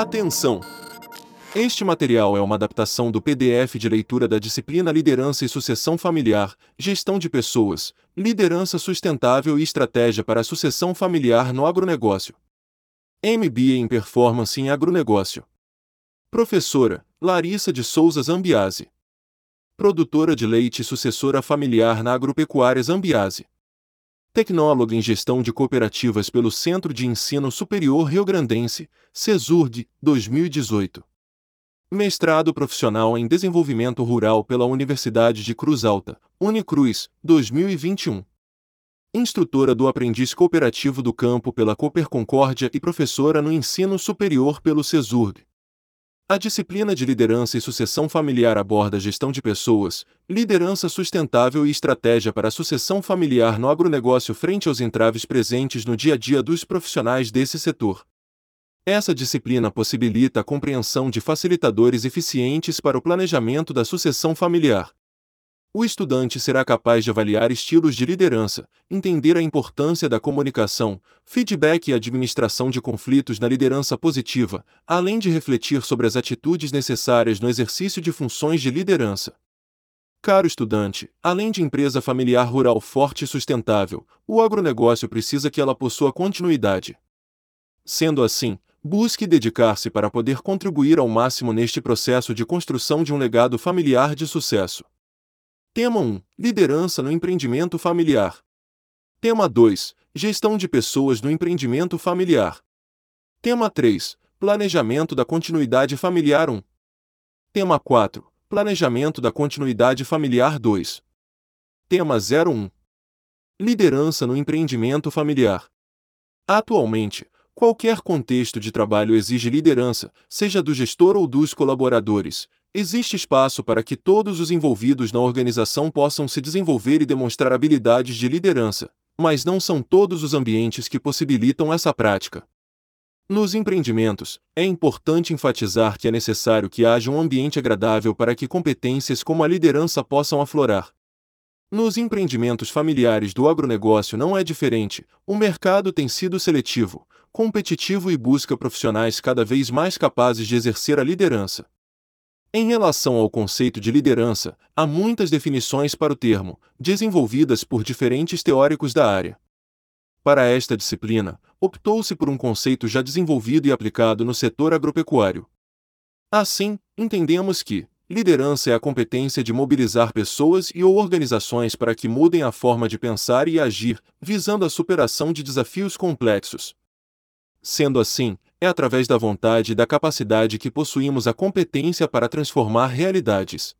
Atenção! Este material é uma adaptação do PDF de leitura da disciplina Liderança e Sucessão Familiar, Gestão de Pessoas, Liderança Sustentável e Estratégia para a Sucessão Familiar no Agronegócio. MBA em Performance em Agronegócio. Professora Larissa de Souza Zambiase. Produtora de leite e sucessora familiar na Agropecuária Zambiase. Tecnóloga em Gestão de Cooperativas pelo Centro de Ensino Superior Rio Grandense, CESURD, 2018. Mestrado Profissional em Desenvolvimento Rural pela Universidade de Cruz Alta, Unicruz, 2021. Instrutora do Aprendiz Cooperativo do Campo pela Cooper Concórdia e professora no Ensino Superior pelo CESURG. A disciplina de liderança e sucessão familiar aborda gestão de pessoas, liderança sustentável e estratégia para a sucessão familiar no agronegócio frente aos entraves presentes no dia a dia dos profissionais desse setor. Essa disciplina possibilita a compreensão de facilitadores eficientes para o planejamento da sucessão familiar. O estudante será capaz de avaliar estilos de liderança, entender a importância da comunicação, feedback e administração de conflitos na liderança positiva, além de refletir sobre as atitudes necessárias no exercício de funções de liderança. Caro estudante, além de empresa familiar rural forte e sustentável, o agronegócio precisa que ela possua continuidade. Sendo assim, Busque dedicar-se para poder contribuir ao máximo neste processo de construção de um legado familiar de sucesso. Tema 1: Liderança no empreendimento familiar. Tema 2: Gestão de pessoas no empreendimento familiar. Tema 3: Planejamento da continuidade familiar 1. Tema 4: Planejamento da continuidade familiar 2. Tema 01 Liderança no empreendimento familiar. Atualmente, Qualquer contexto de trabalho exige liderança, seja do gestor ou dos colaboradores. Existe espaço para que todos os envolvidos na organização possam se desenvolver e demonstrar habilidades de liderança, mas não são todos os ambientes que possibilitam essa prática. Nos empreendimentos, é importante enfatizar que é necessário que haja um ambiente agradável para que competências como a liderança possam aflorar. Nos empreendimentos familiares do agronegócio não é diferente, o mercado tem sido seletivo, competitivo e busca profissionais cada vez mais capazes de exercer a liderança. Em relação ao conceito de liderança, há muitas definições para o termo, desenvolvidas por diferentes teóricos da área. Para esta disciplina, optou-se por um conceito já desenvolvido e aplicado no setor agropecuário. Assim, entendemos que liderança é a competência de mobilizar pessoas e ou organizações para que mudem a forma de pensar e agir, visando a superação de desafios complexos, Sendo assim, é através da vontade e da capacidade que possuímos a competência para transformar realidades.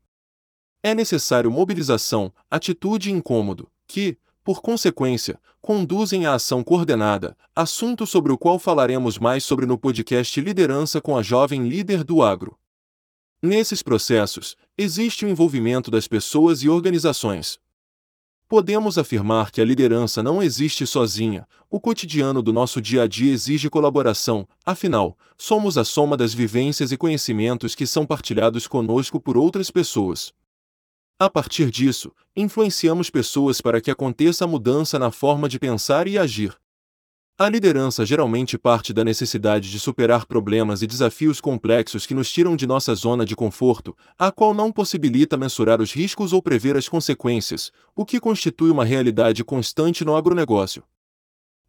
É necessário mobilização, atitude e incômodo, que, por consequência, conduzem à ação coordenada, assunto sobre o qual falaremos mais sobre no podcast Liderança com a Jovem Líder do Agro. Nesses processos, existe o envolvimento das pessoas e organizações, Podemos afirmar que a liderança não existe sozinha, o cotidiano do nosso dia a dia exige colaboração, afinal, somos a soma das vivências e conhecimentos que são partilhados conosco por outras pessoas. A partir disso, influenciamos pessoas para que aconteça a mudança na forma de pensar e agir. A liderança geralmente parte da necessidade de superar problemas e desafios complexos que nos tiram de nossa zona de conforto, a qual não possibilita mensurar os riscos ou prever as consequências, o que constitui uma realidade constante no agronegócio.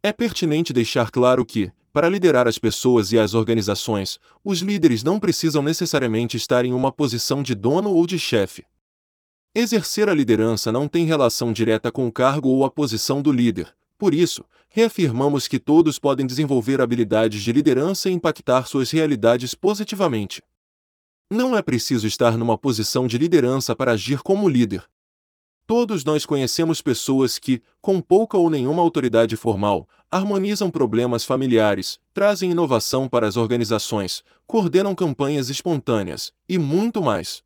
É pertinente deixar claro que, para liderar as pessoas e as organizações, os líderes não precisam necessariamente estar em uma posição de dono ou de chefe. Exercer a liderança não tem relação direta com o cargo ou a posição do líder, por isso, reafirmamos que todos podem desenvolver habilidades de liderança e impactar suas realidades positivamente. Não é preciso estar numa posição de liderança para agir como líder. Todos nós conhecemos pessoas que, com pouca ou nenhuma autoridade formal, harmonizam problemas familiares, trazem inovação para as organizações, coordenam campanhas espontâneas e muito mais.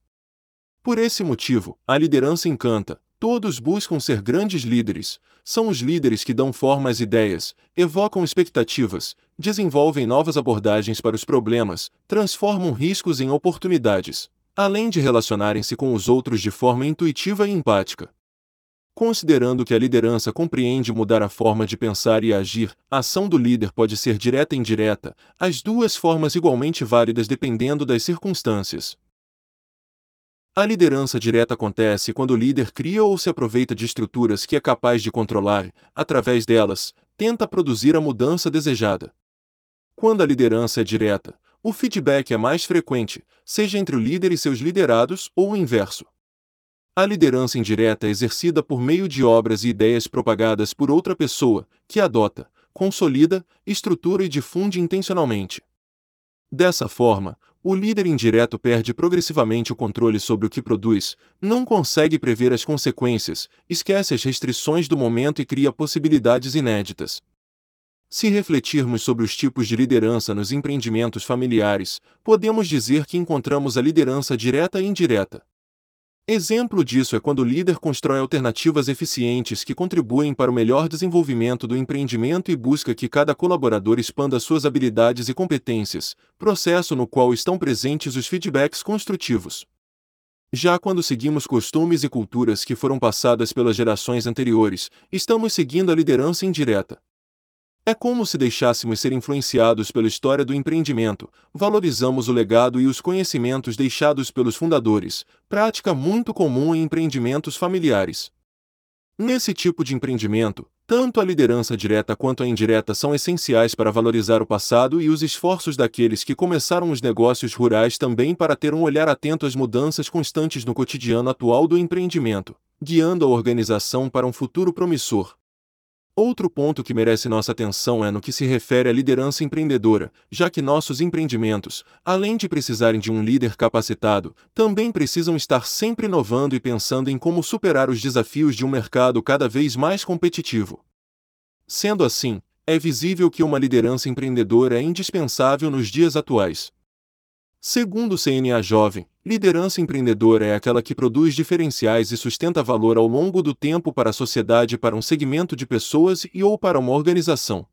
Por esse motivo, a liderança encanta, Todos buscam ser grandes líderes, são os líderes que dão forma às ideias, evocam expectativas, desenvolvem novas abordagens para os problemas, transformam riscos em oportunidades, além de relacionarem-se com os outros de forma intuitiva e empática. Considerando que a liderança compreende mudar a forma de pensar e agir, a ação do líder pode ser direta e indireta, as duas formas igualmente válidas dependendo das circunstâncias. A liderança direta acontece quando o líder cria ou se aproveita de estruturas que é capaz de controlar, através delas, tenta produzir a mudança desejada. Quando a liderança é direta, o feedback é mais frequente, seja entre o líder e seus liderados ou o inverso. A liderança indireta é exercida por meio de obras e ideias propagadas por outra pessoa, que adota, consolida, estrutura e difunde intencionalmente. Dessa forma, o líder indireto perde progressivamente o controle sobre o que produz, não consegue prever as consequências, esquece as restrições do momento e cria possibilidades inéditas. Se refletirmos sobre os tipos de liderança nos empreendimentos familiares, podemos dizer que encontramos a liderança direta e indireta. Exemplo disso é quando o líder constrói alternativas eficientes que contribuem para o melhor desenvolvimento do empreendimento e busca que cada colaborador expanda suas habilidades e competências, processo no qual estão presentes os feedbacks construtivos. Já quando seguimos costumes e culturas que foram passadas pelas gerações anteriores, estamos seguindo a liderança indireta. É como se deixássemos ser influenciados pela história do empreendimento, valorizamos o legado e os conhecimentos deixados pelos fundadores, prática muito comum em empreendimentos familiares. Nesse tipo de empreendimento, tanto a liderança direta quanto a indireta são essenciais para valorizar o passado e os esforços daqueles que começaram os negócios rurais também para ter um olhar atento às mudanças constantes no cotidiano atual do empreendimento, guiando a organização para um futuro promissor. Outro ponto que merece nossa atenção é no que se refere à liderança empreendedora, já que nossos empreendimentos, além de precisarem de um líder capacitado, também precisam estar sempre inovando e pensando em como superar os desafios de um mercado cada vez mais competitivo. Sendo assim, é visível que uma liderança empreendedora é indispensável nos dias atuais. Segundo o CNA Jovem, liderança empreendedora é aquela que produz diferenciais e sustenta valor ao longo do tempo para a sociedade para um segmento de pessoas e ou para uma organização.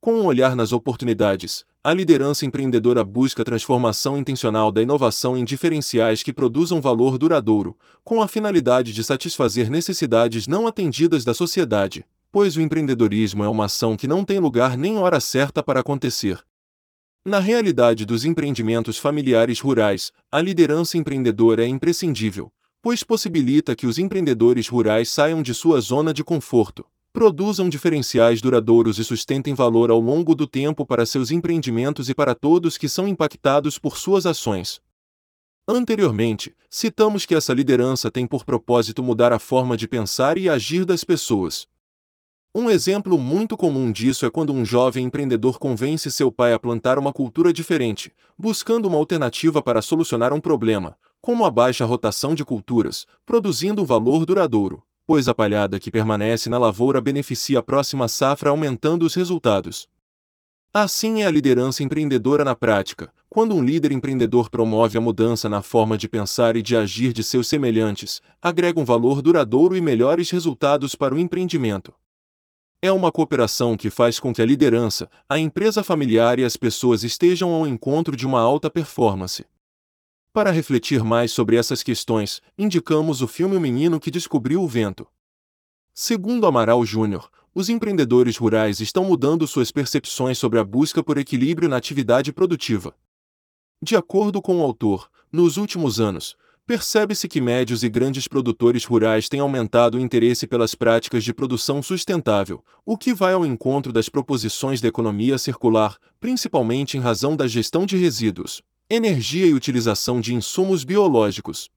Com um olhar nas oportunidades, a liderança empreendedora busca transformação intencional da inovação em diferenciais que produzam valor duradouro, com a finalidade de satisfazer necessidades não atendidas da sociedade, pois o empreendedorismo é uma ação que não tem lugar nem hora certa para acontecer, na realidade dos empreendimentos familiares rurais, a liderança empreendedora é imprescindível, pois possibilita que os empreendedores rurais saiam de sua zona de conforto, produzam diferenciais duradouros e sustentem valor ao longo do tempo para seus empreendimentos e para todos que são impactados por suas ações. Anteriormente, citamos que essa liderança tem por propósito mudar a forma de pensar e agir das pessoas, um exemplo muito comum disso é quando um jovem empreendedor convence seu pai a plantar uma cultura diferente, buscando uma alternativa para solucionar um problema, como a baixa rotação de culturas, produzindo valor duradouro, pois a palhada que permanece na lavoura beneficia a próxima safra aumentando os resultados. Assim é a liderança empreendedora na prática, quando um líder empreendedor promove a mudança na forma de pensar e de agir de seus semelhantes, agrega um valor duradouro e melhores resultados para o empreendimento. É uma cooperação que faz com que a liderança, a empresa familiar e as pessoas estejam ao encontro de uma alta performance. Para refletir mais sobre essas questões, indicamos o filme O Menino que Descobriu o Vento. Segundo Amaral Júnior, os empreendedores rurais estão mudando suas percepções sobre a busca por equilíbrio na atividade produtiva. De acordo com o autor, nos últimos anos, percebe-se que médios e grandes produtores rurais têm aumentado o interesse pelas práticas de produção sustentável, o que vai ao encontro das proposições da economia circular, principalmente em razão da gestão de resíduos, energia e utilização de insumos biológicos.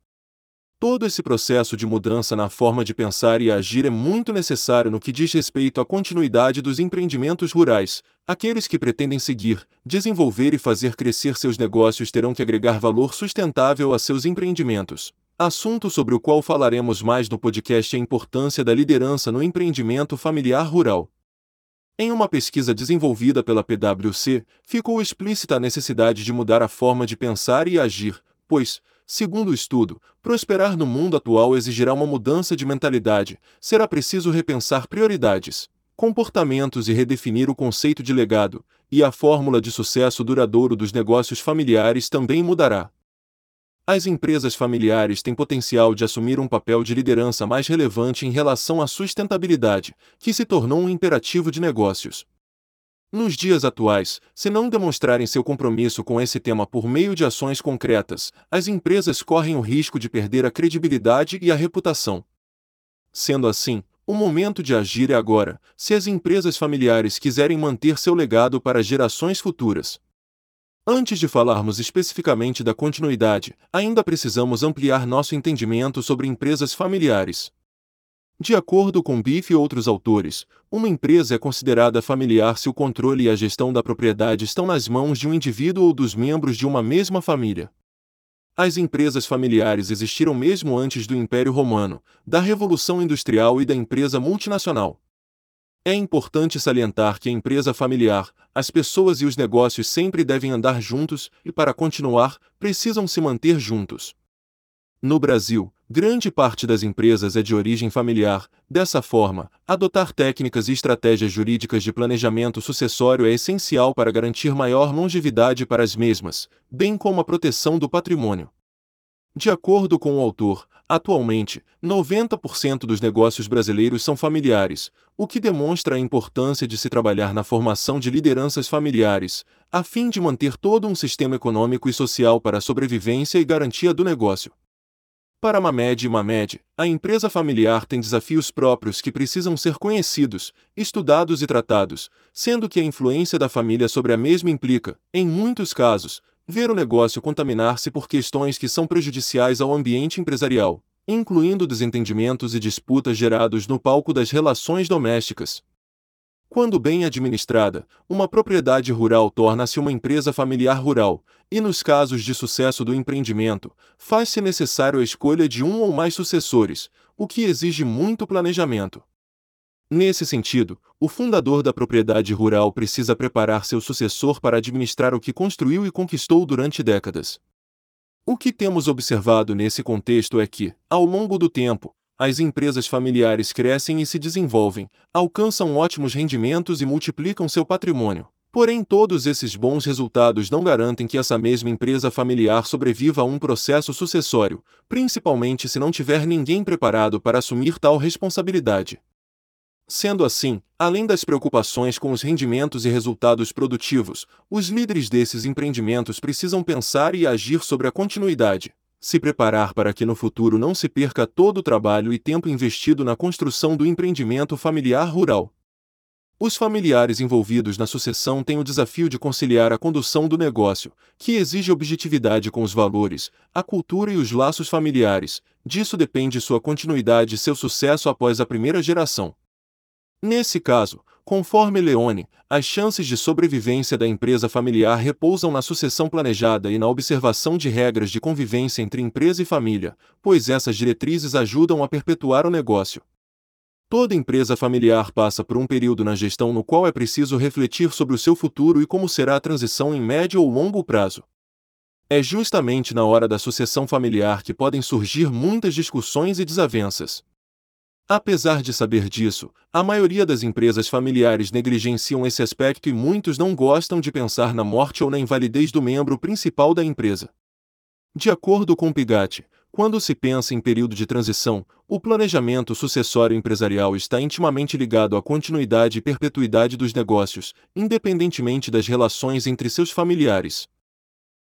Todo esse processo de mudança na forma de pensar e agir é muito necessário no que diz respeito à continuidade dos empreendimentos rurais. Aqueles que pretendem seguir, desenvolver e fazer crescer seus negócios terão que agregar valor sustentável a seus empreendimentos. Assunto sobre o qual falaremos mais no podcast é a importância da liderança no empreendimento familiar rural. Em uma pesquisa desenvolvida pela PwC, ficou explícita a necessidade de mudar a forma de pensar e agir, pois, Segundo o estudo, prosperar no mundo atual exigirá uma mudança de mentalidade, será preciso repensar prioridades, comportamentos e redefinir o conceito de legado, e a fórmula de sucesso duradouro dos negócios familiares também mudará. as empresas familiares têm potencial de assumir um papel de liderança mais relevante em relação à sustentabilidade, que se tornou um imperativo de negócios. Nos dias atuais, se não demonstrarem seu compromisso com esse tema por meio de ações concretas, as empresas correm o risco de perder a credibilidade e a reputação. Sendo assim, o momento de agir é agora, se as empresas familiares quiserem manter seu legado para gerações futuras. Antes de falarmos especificamente da continuidade, ainda precisamos ampliar nosso entendimento sobre empresas familiares. De acordo com Biff e outros autores, uma empresa é considerada familiar se o controle e a gestão da propriedade estão nas mãos de um indivíduo ou dos membros de uma mesma família. As empresas familiares existiram mesmo antes do Império Romano, da Revolução Industrial e da empresa multinacional. É importante salientar que a empresa familiar, as pessoas e os negócios sempre devem andar juntos e, para continuar, precisam se manter juntos. No Brasil, grande parte das empresas é de origem familiar, dessa forma, adotar técnicas e estratégias jurídicas de planejamento sucessório é essencial para garantir maior longevidade para as mesmas, bem como a proteção do patrimônio. De acordo com o autor, atualmente, 90% dos negócios brasileiros são familiares, o que demonstra a importância de se trabalhar na formação de lideranças familiares, a fim de manter todo um sistema econômico e social para a sobrevivência e garantia do negócio. Para Mamed e Mamed, a empresa familiar tem desafios próprios que precisam ser conhecidos, estudados e tratados, sendo que a influência da família sobre a mesma implica, em muitos casos, ver o negócio contaminar-se por questões que são prejudiciais ao ambiente empresarial, incluindo desentendimentos e disputas gerados no palco das relações domésticas, quando bem administrada, uma propriedade rural torna-se uma empresa familiar rural, e nos casos de sucesso do empreendimento, faz-se necessário a escolha de um ou mais sucessores, o que exige muito planejamento. Nesse sentido, o fundador da propriedade rural precisa preparar seu sucessor para administrar o que construiu e conquistou durante décadas. O que temos observado nesse contexto é que, ao longo do tempo, as empresas familiares crescem e se desenvolvem, alcançam ótimos rendimentos e multiplicam seu patrimônio. Porém, todos esses bons resultados não garantem que essa mesma empresa familiar sobreviva a um processo sucessório, principalmente se não tiver ninguém preparado para assumir tal responsabilidade. Sendo assim, além das preocupações com os rendimentos e resultados produtivos, os líderes desses empreendimentos precisam pensar e agir sobre a continuidade, se preparar para que no futuro não se perca todo o trabalho e tempo investido na construção do empreendimento familiar rural. Os familiares envolvidos na sucessão têm o desafio de conciliar a condução do negócio, que exige objetividade com os valores, a cultura e os laços familiares, disso depende sua continuidade e seu sucesso após a primeira geração. Nesse caso, conforme Leone, as chances de sobrevivência da empresa familiar repousam na sucessão planejada e na observação de regras de convivência entre empresa e família, pois essas diretrizes ajudam a perpetuar o negócio. Toda empresa familiar passa por um período na gestão no qual é preciso refletir sobre o seu futuro e como será a transição em médio ou longo prazo. É justamente na hora da sucessão familiar que podem surgir muitas discussões e desavenças. Apesar de saber disso, a maioria das empresas familiares negligenciam esse aspecto e muitos não gostam de pensar na morte ou na invalidez do membro principal da empresa. De acordo com Pigat, quando se pensa em período de transição, o planejamento sucessório empresarial está intimamente ligado à continuidade e perpetuidade dos negócios, independentemente das relações entre seus familiares.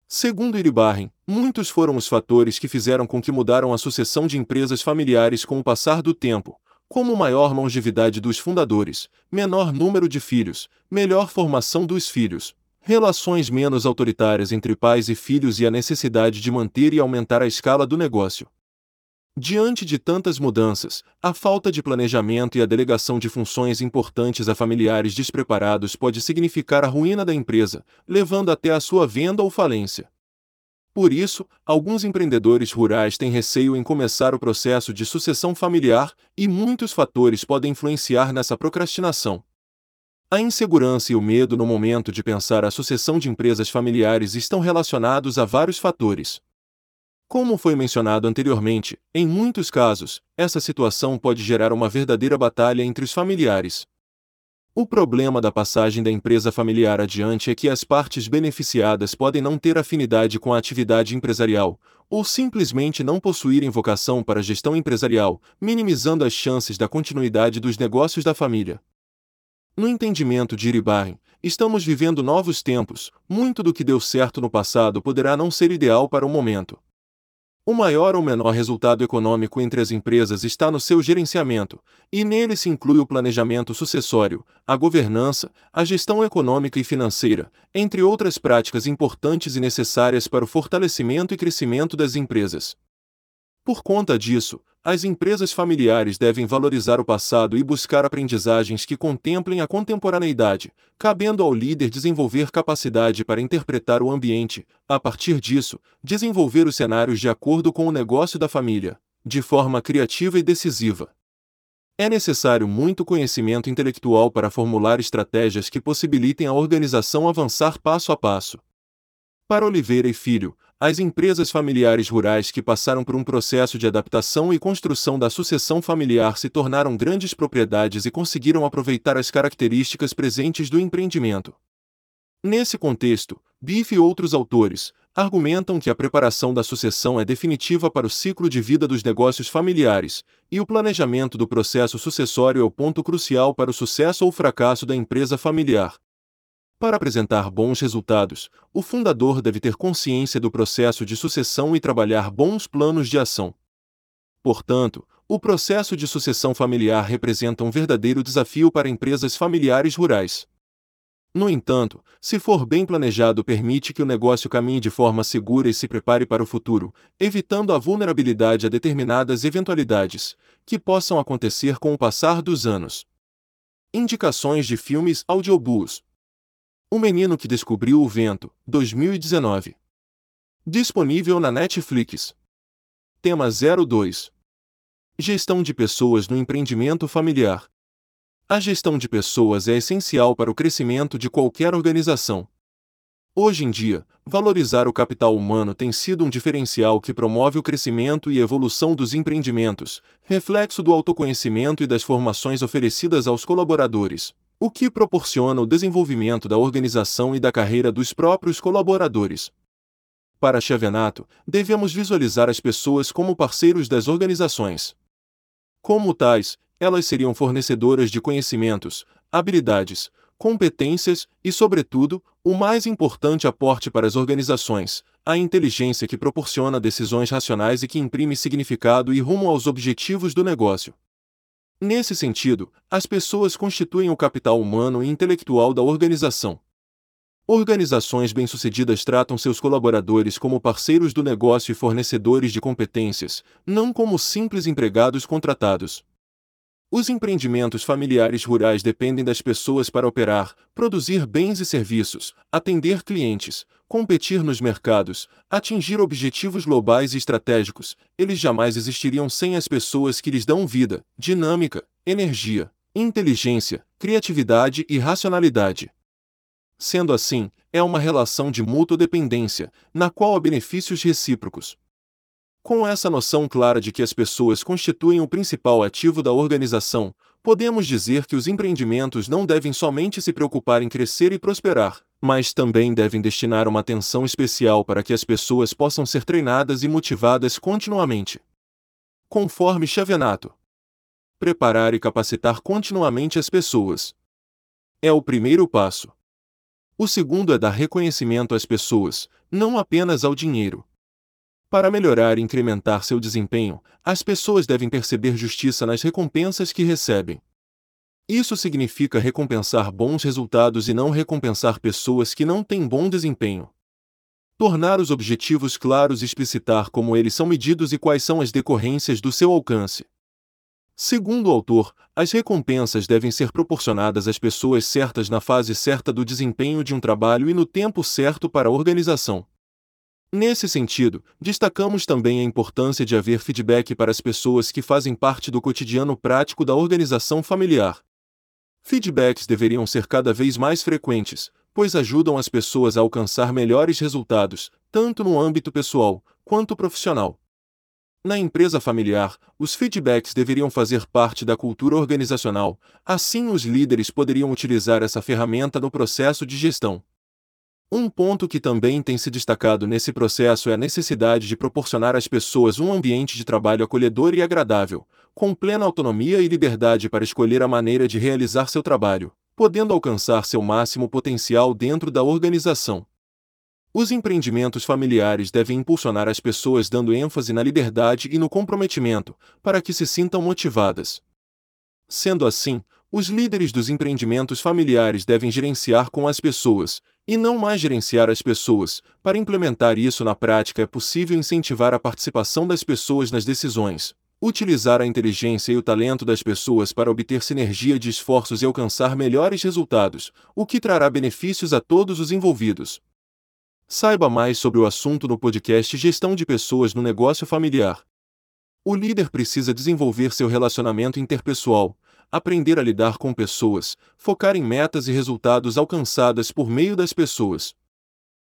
Segundo Iribarren, muitos foram os fatores que fizeram com que mudaram a sucessão de empresas familiares com o passar do tempo, como maior longevidade dos fundadores, menor número de filhos, melhor formação dos filhos, relações menos autoritárias entre pais e filhos e a necessidade de manter e aumentar a escala do negócio. Diante de tantas mudanças, a falta de planejamento e a delegação de funções importantes a familiares despreparados pode significar a ruína da empresa, levando até a sua venda ou falência. Por isso, alguns empreendedores rurais têm receio em começar o processo de sucessão familiar, e muitos fatores podem influenciar nessa procrastinação. A insegurança e o medo no momento de pensar a sucessão de empresas familiares estão relacionados a vários fatores. Como foi mencionado anteriormente, em muitos casos, essa situação pode gerar uma verdadeira batalha entre os familiares. O problema da passagem da empresa familiar adiante é que as partes beneficiadas podem não ter afinidade com a atividade empresarial, ou simplesmente não possuírem vocação para a gestão empresarial, minimizando as chances da continuidade dos negócios da família. No entendimento de Iribarren, estamos vivendo novos tempos, muito do que deu certo no passado poderá não ser ideal para o momento. O maior ou menor resultado econômico entre as empresas está no seu gerenciamento, e nele se inclui o planejamento sucessório, a governança, a gestão econômica e financeira, entre outras práticas importantes e necessárias para o fortalecimento e crescimento das empresas. Por conta disso, as empresas familiares devem valorizar o passado e buscar aprendizagens que contemplem a contemporaneidade, cabendo ao líder desenvolver capacidade para interpretar o ambiente, a partir disso, desenvolver os cenários de acordo com o negócio da família, de forma criativa e decisiva. É necessário muito conhecimento intelectual para formular estratégias que possibilitem a organização avançar passo a passo. Para Oliveira e Filho, as empresas familiares rurais que passaram por um processo de adaptação e construção da sucessão familiar se tornaram grandes propriedades e conseguiram aproveitar as características presentes do empreendimento. Nesse contexto, Biff e outros autores argumentam que a preparação da sucessão é definitiva para o ciclo de vida dos negócios familiares, e o planejamento do processo sucessório é o ponto crucial para o sucesso ou fracasso da empresa familiar. Para apresentar bons resultados, o fundador deve ter consciência do processo de sucessão e trabalhar bons planos de ação. Portanto, o processo de sucessão familiar representa um verdadeiro desafio para empresas familiares rurais. No entanto, se for bem planejado, permite que o negócio caminhe de forma segura e se prepare para o futuro, evitando a vulnerabilidade a determinadas eventualidades, que possam acontecer com o passar dos anos. Indicações de filmes audiobooks. O Menino que Descobriu o Vento, 2019. Disponível na Netflix. Tema 02. Gestão de pessoas no empreendimento familiar. A gestão de pessoas é essencial para o crescimento de qualquer organização. Hoje em dia, valorizar o capital humano tem sido um diferencial que promove o crescimento e evolução dos empreendimentos, reflexo do autoconhecimento e das formações oferecidas aos colaboradores o que proporciona o desenvolvimento da organização e da carreira dos próprios colaboradores. Para Chavenato, devemos visualizar as pessoas como parceiros das organizações. Como tais, elas seriam fornecedoras de conhecimentos, habilidades, competências e, sobretudo, o mais importante aporte para as organizações, a inteligência que proporciona decisões racionais e que imprime significado e rumo aos objetivos do negócio. Nesse sentido, as pessoas constituem o capital humano e intelectual da organização. Organizações bem-sucedidas tratam seus colaboradores como parceiros do negócio e fornecedores de competências, não como simples empregados contratados. Os empreendimentos familiares rurais dependem das pessoas para operar, produzir bens e serviços, atender clientes, competir nos mercados, atingir objetivos globais e estratégicos. Eles jamais existiriam sem as pessoas que lhes dão vida, dinâmica, energia, inteligência, criatividade e racionalidade. Sendo assim, é uma relação de mútua dependência, na qual há benefícios recíprocos. Com essa noção clara de que as pessoas constituem o principal ativo da organização, podemos dizer que os empreendimentos não devem somente se preocupar em crescer e prosperar, mas também devem destinar uma atenção especial para que as pessoas possam ser treinadas e motivadas continuamente. Conforme Chavenato. Preparar e capacitar continuamente as pessoas. É o primeiro passo. O segundo é dar reconhecimento às pessoas, não apenas ao dinheiro. Para melhorar e incrementar seu desempenho, as pessoas devem perceber justiça nas recompensas que recebem. Isso significa recompensar bons resultados e não recompensar pessoas que não têm bom desempenho. Tornar os objetivos claros e explicitar como eles são medidos e quais são as decorrências do seu alcance. Segundo o autor, as recompensas devem ser proporcionadas às pessoas certas na fase certa do desempenho de um trabalho e no tempo certo para a organização. Nesse sentido, destacamos também a importância de haver feedback para as pessoas que fazem parte do cotidiano prático da organização familiar. Feedbacks deveriam ser cada vez mais frequentes, pois ajudam as pessoas a alcançar melhores resultados, tanto no âmbito pessoal quanto profissional. Na empresa familiar, os feedbacks deveriam fazer parte da cultura organizacional, assim os líderes poderiam utilizar essa ferramenta no processo de gestão. Um ponto que também tem se destacado nesse processo é a necessidade de proporcionar às pessoas um ambiente de trabalho acolhedor e agradável, com plena autonomia e liberdade para escolher a maneira de realizar seu trabalho, podendo alcançar seu máximo potencial dentro da organização. Os empreendimentos familiares devem impulsionar as pessoas dando ênfase na liberdade e no comprometimento, para que se sintam motivadas. Sendo assim, os líderes dos empreendimentos familiares devem gerenciar com as pessoas, e não mais gerenciar as pessoas. Para implementar isso na prática, é possível incentivar a participação das pessoas nas decisões, utilizar a inteligência e o talento das pessoas para obter sinergia de esforços e alcançar melhores resultados, o que trará benefícios a todos os envolvidos. Saiba mais sobre o assunto no podcast Gestão de Pessoas no Negócio Familiar. O líder precisa desenvolver seu relacionamento interpessoal, aprender a lidar com pessoas, focar em metas e resultados alcançadas por meio das pessoas.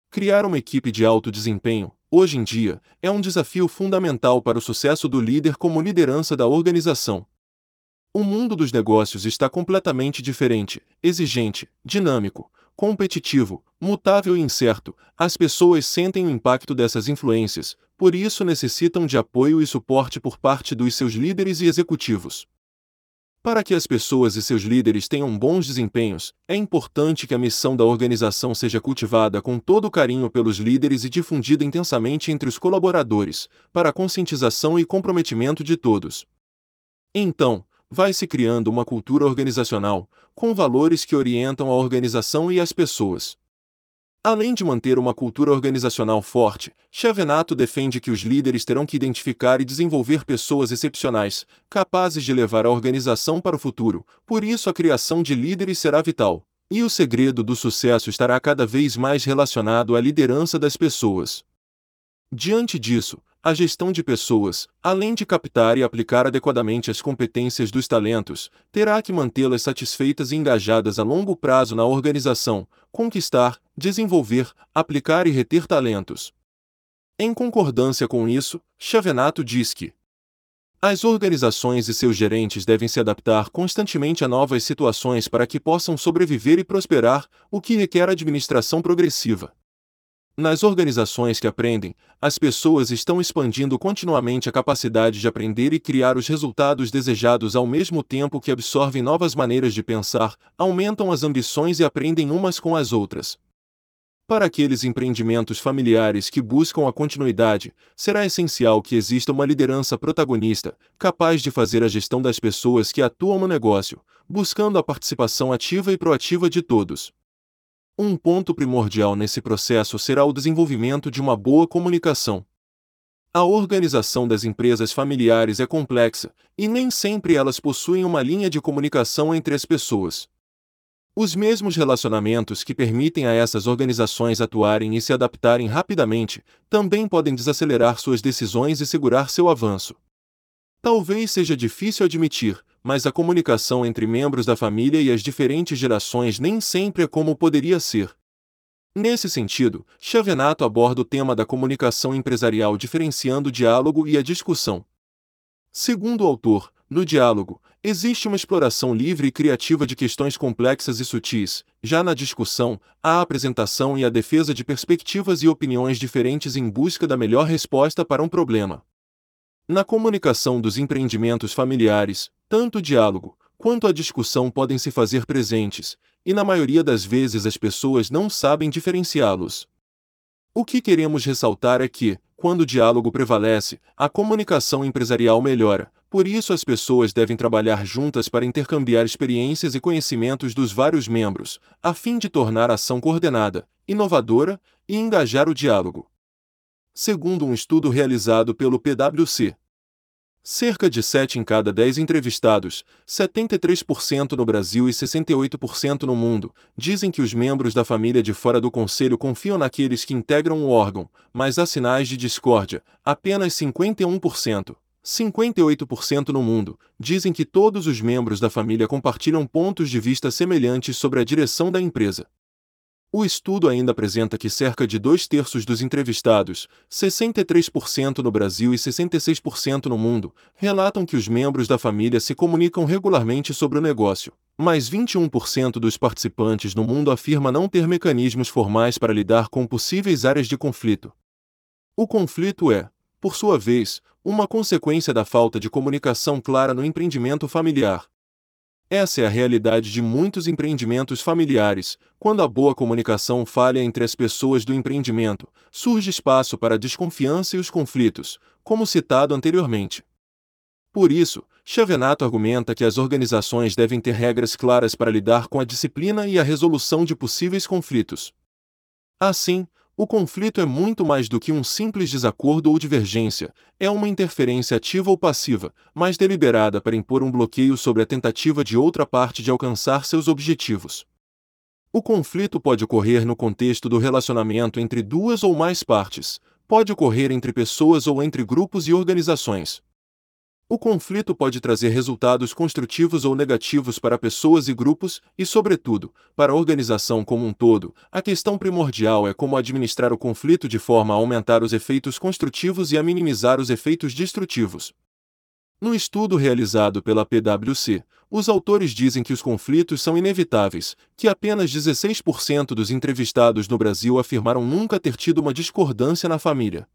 Criar uma equipe de alto desempenho, hoje em dia, é um desafio fundamental para o sucesso do líder como liderança da organização. O mundo dos negócios está completamente diferente, exigente, dinâmico, competitivo, mutável e incerto, as pessoas sentem o impacto dessas influências, por isso necessitam de apoio e suporte por parte dos seus líderes e executivos. Para que as pessoas e seus líderes tenham bons desempenhos, é importante que a missão da organização seja cultivada com todo carinho pelos líderes e difundida intensamente entre os colaboradores, para a conscientização e comprometimento de todos. Então, vai se criando uma cultura organizacional, com valores que orientam a organização e as pessoas. Além de manter uma cultura organizacional forte, Chavenato defende que os líderes terão que identificar e desenvolver pessoas excepcionais, capazes de levar a organização para o futuro, por isso a criação de líderes será vital. E o segredo do sucesso estará cada vez mais relacionado à liderança das pessoas. Diante disso, a gestão de pessoas, além de captar e aplicar adequadamente as competências dos talentos, terá que mantê-las satisfeitas e engajadas a longo prazo na organização, conquistar, desenvolver, aplicar e reter talentos. Em concordância com isso, Chavenato diz que as organizações e seus gerentes devem se adaptar constantemente a novas situações para que possam sobreviver e prosperar, o que requer administração progressiva. Nas organizações que aprendem, as pessoas estão expandindo continuamente a capacidade de aprender e criar os resultados desejados ao mesmo tempo que absorvem novas maneiras de pensar, aumentam as ambições e aprendem umas com as outras. Para aqueles empreendimentos familiares que buscam a continuidade, será essencial que exista uma liderança protagonista, capaz de fazer a gestão das pessoas que atuam no negócio, buscando a participação ativa e proativa de todos. Um ponto primordial nesse processo será o desenvolvimento de uma boa comunicação. A organização das empresas familiares é complexa, e nem sempre elas possuem uma linha de comunicação entre as pessoas. Os mesmos relacionamentos que permitem a essas organizações atuarem e se adaptarem rapidamente também podem desacelerar suas decisões e segurar seu avanço. Talvez seja difícil admitir, mas a comunicação entre membros da família e as diferentes gerações nem sempre é como poderia ser. Nesse sentido, Chavenato aborda o tema da comunicação empresarial diferenciando o diálogo e a discussão. Segundo o autor, no diálogo, existe uma exploração livre e criativa de questões complexas e sutis, já na discussão, há a apresentação e a defesa de perspectivas e opiniões diferentes em busca da melhor resposta para um problema. Na comunicação dos empreendimentos familiares, tanto o diálogo quanto a discussão podem se fazer presentes, e na maioria das vezes as pessoas não sabem diferenciá-los. O que queremos ressaltar é que, quando o diálogo prevalece, a comunicação empresarial melhora, por isso as pessoas devem trabalhar juntas para intercambiar experiências e conhecimentos dos vários membros, a fim de tornar a ação coordenada, inovadora e engajar o diálogo. Segundo um estudo realizado pelo PwC, Cerca de 7 em cada 10 entrevistados, 73% no Brasil e 68% no mundo, dizem que os membros da família de fora do conselho confiam naqueles que integram o órgão, mas há sinais de discórdia, apenas 51%. 58% no mundo dizem que todos os membros da família compartilham pontos de vista semelhantes sobre a direção da empresa. O estudo ainda apresenta que cerca de dois terços dos entrevistados, 63% no Brasil e 66% no mundo, relatam que os membros da família se comunicam regularmente sobre o negócio, mas 21% dos participantes no mundo afirma não ter mecanismos formais para lidar com possíveis áreas de conflito. O conflito é, por sua vez, uma consequência da falta de comunicação clara no empreendimento familiar, essa é a realidade de muitos empreendimentos familiares. Quando a boa comunicação falha entre as pessoas do empreendimento, surge espaço para a desconfiança e os conflitos, como citado anteriormente. Por isso, Chavenato argumenta que as organizações devem ter regras claras para lidar com a disciplina e a resolução de possíveis conflitos. Assim, o conflito é muito mais do que um simples desacordo ou divergência, é uma interferência ativa ou passiva, mais deliberada para impor um bloqueio sobre a tentativa de outra parte de alcançar seus objetivos. O conflito pode ocorrer no contexto do relacionamento entre duas ou mais partes, pode ocorrer entre pessoas ou entre grupos e organizações. O conflito pode trazer resultados construtivos ou negativos para pessoas e grupos, e, sobretudo, para a organização como um todo. A questão primordial é como administrar o conflito de forma a aumentar os efeitos construtivos e a minimizar os efeitos destrutivos. No estudo realizado pela PwC, os autores dizem que os conflitos são inevitáveis, que apenas 16% dos entrevistados no Brasil afirmaram nunca ter tido uma discordância na família.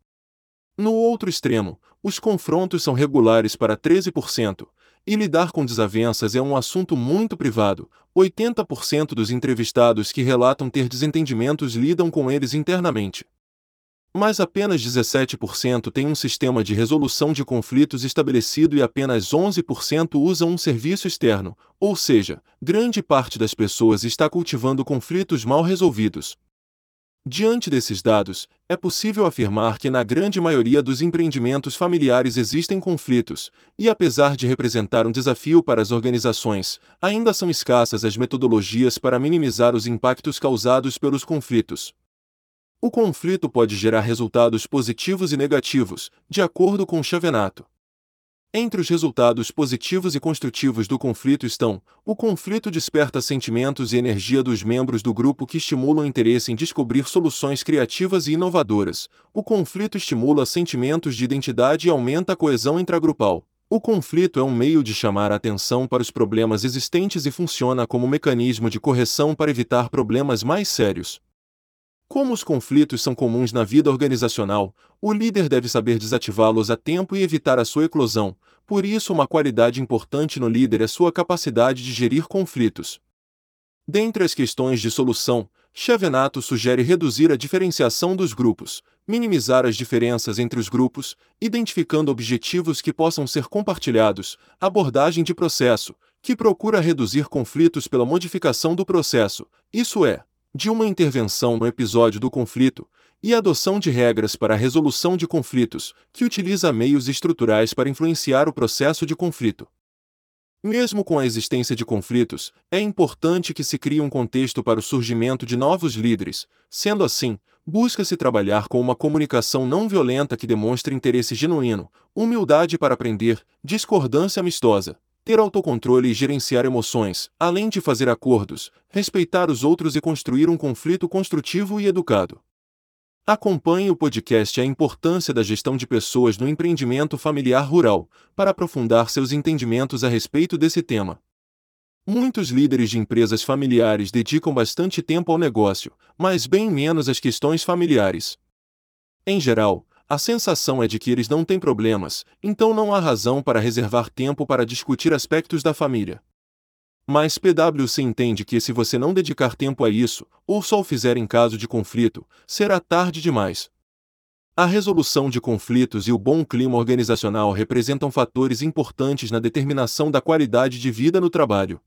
No outro extremo, os confrontos são regulares para 13%, e lidar com desavenças é um assunto muito privado. 80% dos entrevistados que relatam ter desentendimentos lidam com eles internamente. Mas apenas 17% têm um sistema de resolução de conflitos estabelecido e apenas 11% usam um serviço externo, ou seja, grande parte das pessoas está cultivando conflitos mal resolvidos, Diante desses dados, é possível afirmar que na grande maioria dos empreendimentos familiares existem conflitos, e apesar de representar um desafio para as organizações, ainda são escassas as metodologias para minimizar os impactos causados pelos conflitos. O conflito pode gerar resultados positivos e negativos, de acordo com Chavenato. Entre os resultados positivos e construtivos do conflito estão: o conflito desperta sentimentos e energia dos membros do grupo que estimulam interesse em descobrir soluções criativas e inovadoras. O conflito estimula sentimentos de identidade e aumenta a coesão intragrupal. O conflito é um meio de chamar a atenção para os problemas existentes e funciona como mecanismo de correção para evitar problemas mais sérios. Como os conflitos são comuns na vida organizacional, o líder deve saber desativá-los a tempo e evitar a sua eclosão. Por isso, uma qualidade importante no líder é sua capacidade de gerir conflitos. Dentre as questões de solução, Chavenato sugere reduzir a diferenciação dos grupos, minimizar as diferenças entre os grupos, identificando objetivos que possam ser compartilhados, abordagem de processo, que procura reduzir conflitos pela modificação do processo, isso é, de uma intervenção no episódio do conflito, e adoção de regras para a resolução de conflitos, que utiliza meios estruturais para influenciar o processo de conflito. Mesmo com a existência de conflitos, é importante que se crie um contexto para o surgimento de novos líderes, sendo assim, busca-se trabalhar com uma comunicação não violenta que demonstre interesse genuíno, humildade para aprender, discordância amistosa, ter autocontrole e gerenciar emoções, além de fazer acordos, respeitar os outros e construir um conflito construtivo e educado. Acompanhe o podcast A Importância da Gestão de Pessoas no Empreendimento Familiar Rural, para aprofundar seus entendimentos a respeito desse tema. Muitos líderes de empresas familiares dedicam bastante tempo ao negócio, mas bem menos às questões familiares. Em geral, a sensação é de que eles não têm problemas, então não há razão para reservar tempo para discutir aspectos da família. Mas PwC entende que se você não dedicar tempo a isso, ou só o fizer em caso de conflito, será tarde demais. A resolução de conflitos e o bom clima organizacional representam fatores importantes na determinação da qualidade de vida no trabalho.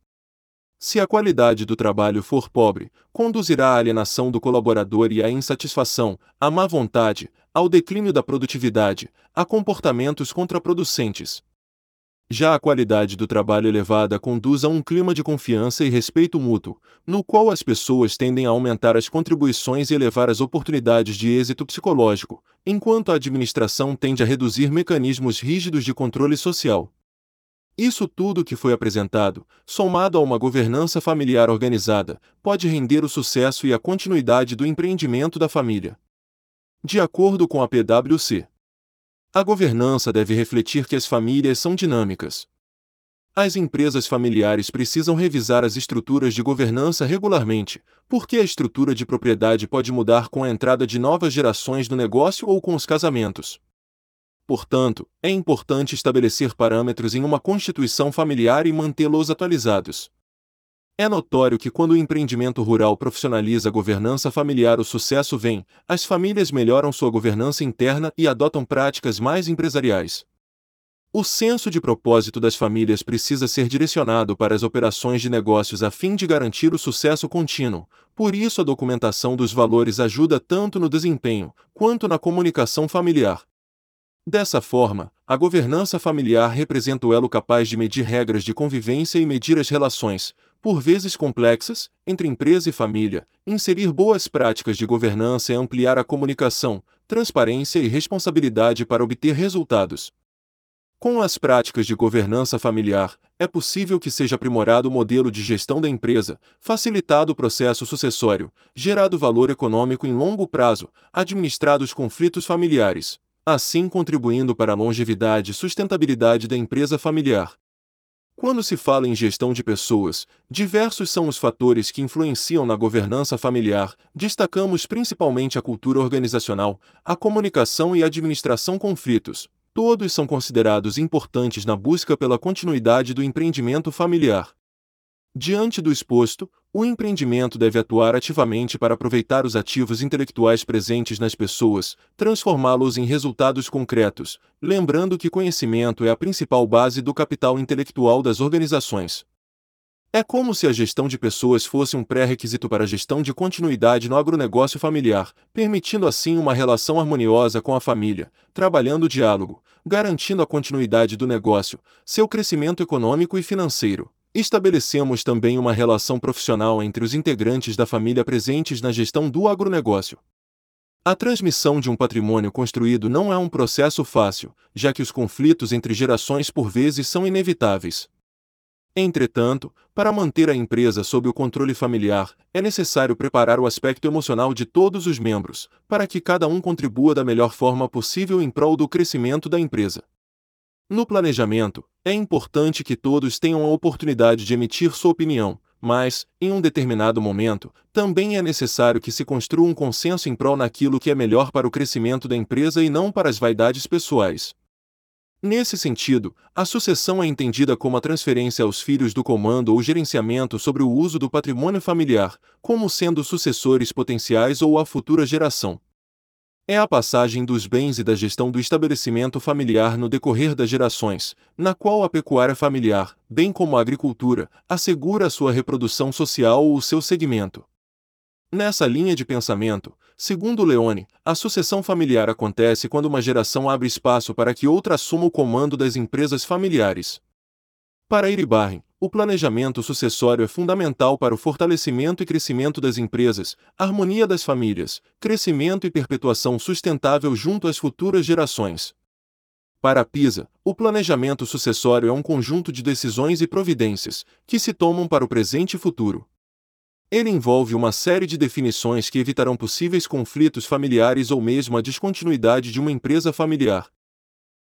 Se a qualidade do trabalho for pobre, conduzirá à alienação do colaborador e à insatisfação, à má vontade, ao declínio da produtividade, a comportamentos contraproducentes. Já a qualidade do trabalho elevada conduz a um clima de confiança e respeito mútuo, no qual as pessoas tendem a aumentar as contribuições e elevar as oportunidades de êxito psicológico, enquanto a administração tende a reduzir mecanismos rígidos de controle social. Isso tudo que foi apresentado, somado a uma governança familiar organizada, pode render o sucesso e a continuidade do empreendimento da família. De acordo com a PwC, a governança deve refletir que as famílias são dinâmicas. As empresas familiares precisam revisar as estruturas de governança regularmente, porque a estrutura de propriedade pode mudar com a entrada de novas gerações no negócio ou com os casamentos. Portanto, é importante estabelecer parâmetros em uma constituição familiar e mantê-los atualizados. É notório que quando o empreendimento rural profissionaliza a governança familiar, o sucesso vem, as famílias melhoram sua governança interna e adotam práticas mais empresariais. O senso de propósito das famílias precisa ser direcionado para as operações de negócios a fim de garantir o sucesso contínuo, por isso a documentação dos valores ajuda tanto no desempenho quanto na comunicação familiar. Dessa forma, a governança familiar representa o elo capaz de medir regras de convivência e medir as relações, por vezes complexas, entre empresa e família, inserir boas práticas de governança e ampliar a comunicação, transparência e responsabilidade para obter resultados. Com as práticas de governança familiar, é possível que seja aprimorado o modelo de gestão da empresa, facilitado o processo sucessório, gerado valor econômico em longo prazo, administrados conflitos familiares, assim contribuindo para a longevidade e sustentabilidade da empresa familiar. Quando se fala em gestão de pessoas, diversos são os fatores que influenciam na governança familiar, destacamos principalmente a cultura organizacional, a comunicação e a administração conflitos. Todos são considerados importantes na busca pela continuidade do empreendimento familiar. Diante do exposto, o empreendimento deve atuar ativamente para aproveitar os ativos intelectuais presentes nas pessoas, transformá-los em resultados concretos, lembrando que conhecimento é a principal base do capital intelectual das organizações. É como se a gestão de pessoas fosse um pré-requisito para a gestão de continuidade no agronegócio familiar, permitindo assim uma relação harmoniosa com a família, trabalhando o diálogo, garantindo a continuidade do negócio, seu crescimento econômico e financeiro. Estabelecemos também uma relação profissional entre os integrantes da família presentes na gestão do agronegócio. A transmissão de um patrimônio construído não é um processo fácil, já que os conflitos entre gerações por vezes são inevitáveis. Entretanto, para manter a empresa sob o controle familiar, é necessário preparar o aspecto emocional de todos os membros, para que cada um contribua da melhor forma possível em prol do crescimento da empresa. No planejamento, é importante que todos tenham a oportunidade de emitir sua opinião, mas, em um determinado momento, também é necessário que se construa um consenso em prol naquilo que é melhor para o crescimento da empresa e não para as vaidades pessoais. Nesse sentido, a sucessão é entendida como a transferência aos filhos do comando ou gerenciamento sobre o uso do patrimônio familiar, como sendo sucessores potenciais ou a futura geração é a passagem dos bens e da gestão do estabelecimento familiar no decorrer das gerações, na qual a pecuária familiar, bem como a agricultura, assegura a sua reprodução social ou o seu segmento. Nessa linha de pensamento, segundo Leone, a sucessão familiar acontece quando uma geração abre espaço para que outra assuma o comando das empresas familiares. Para Iribarren, o planejamento sucessório é fundamental para o fortalecimento e crescimento das empresas, harmonia das famílias, crescimento e perpetuação sustentável junto às futuras gerações. Para a PISA, o planejamento sucessório é um conjunto de decisões e providências que se tomam para o presente e futuro. Ele envolve uma série de definições que evitarão possíveis conflitos familiares ou mesmo a descontinuidade de uma empresa familiar,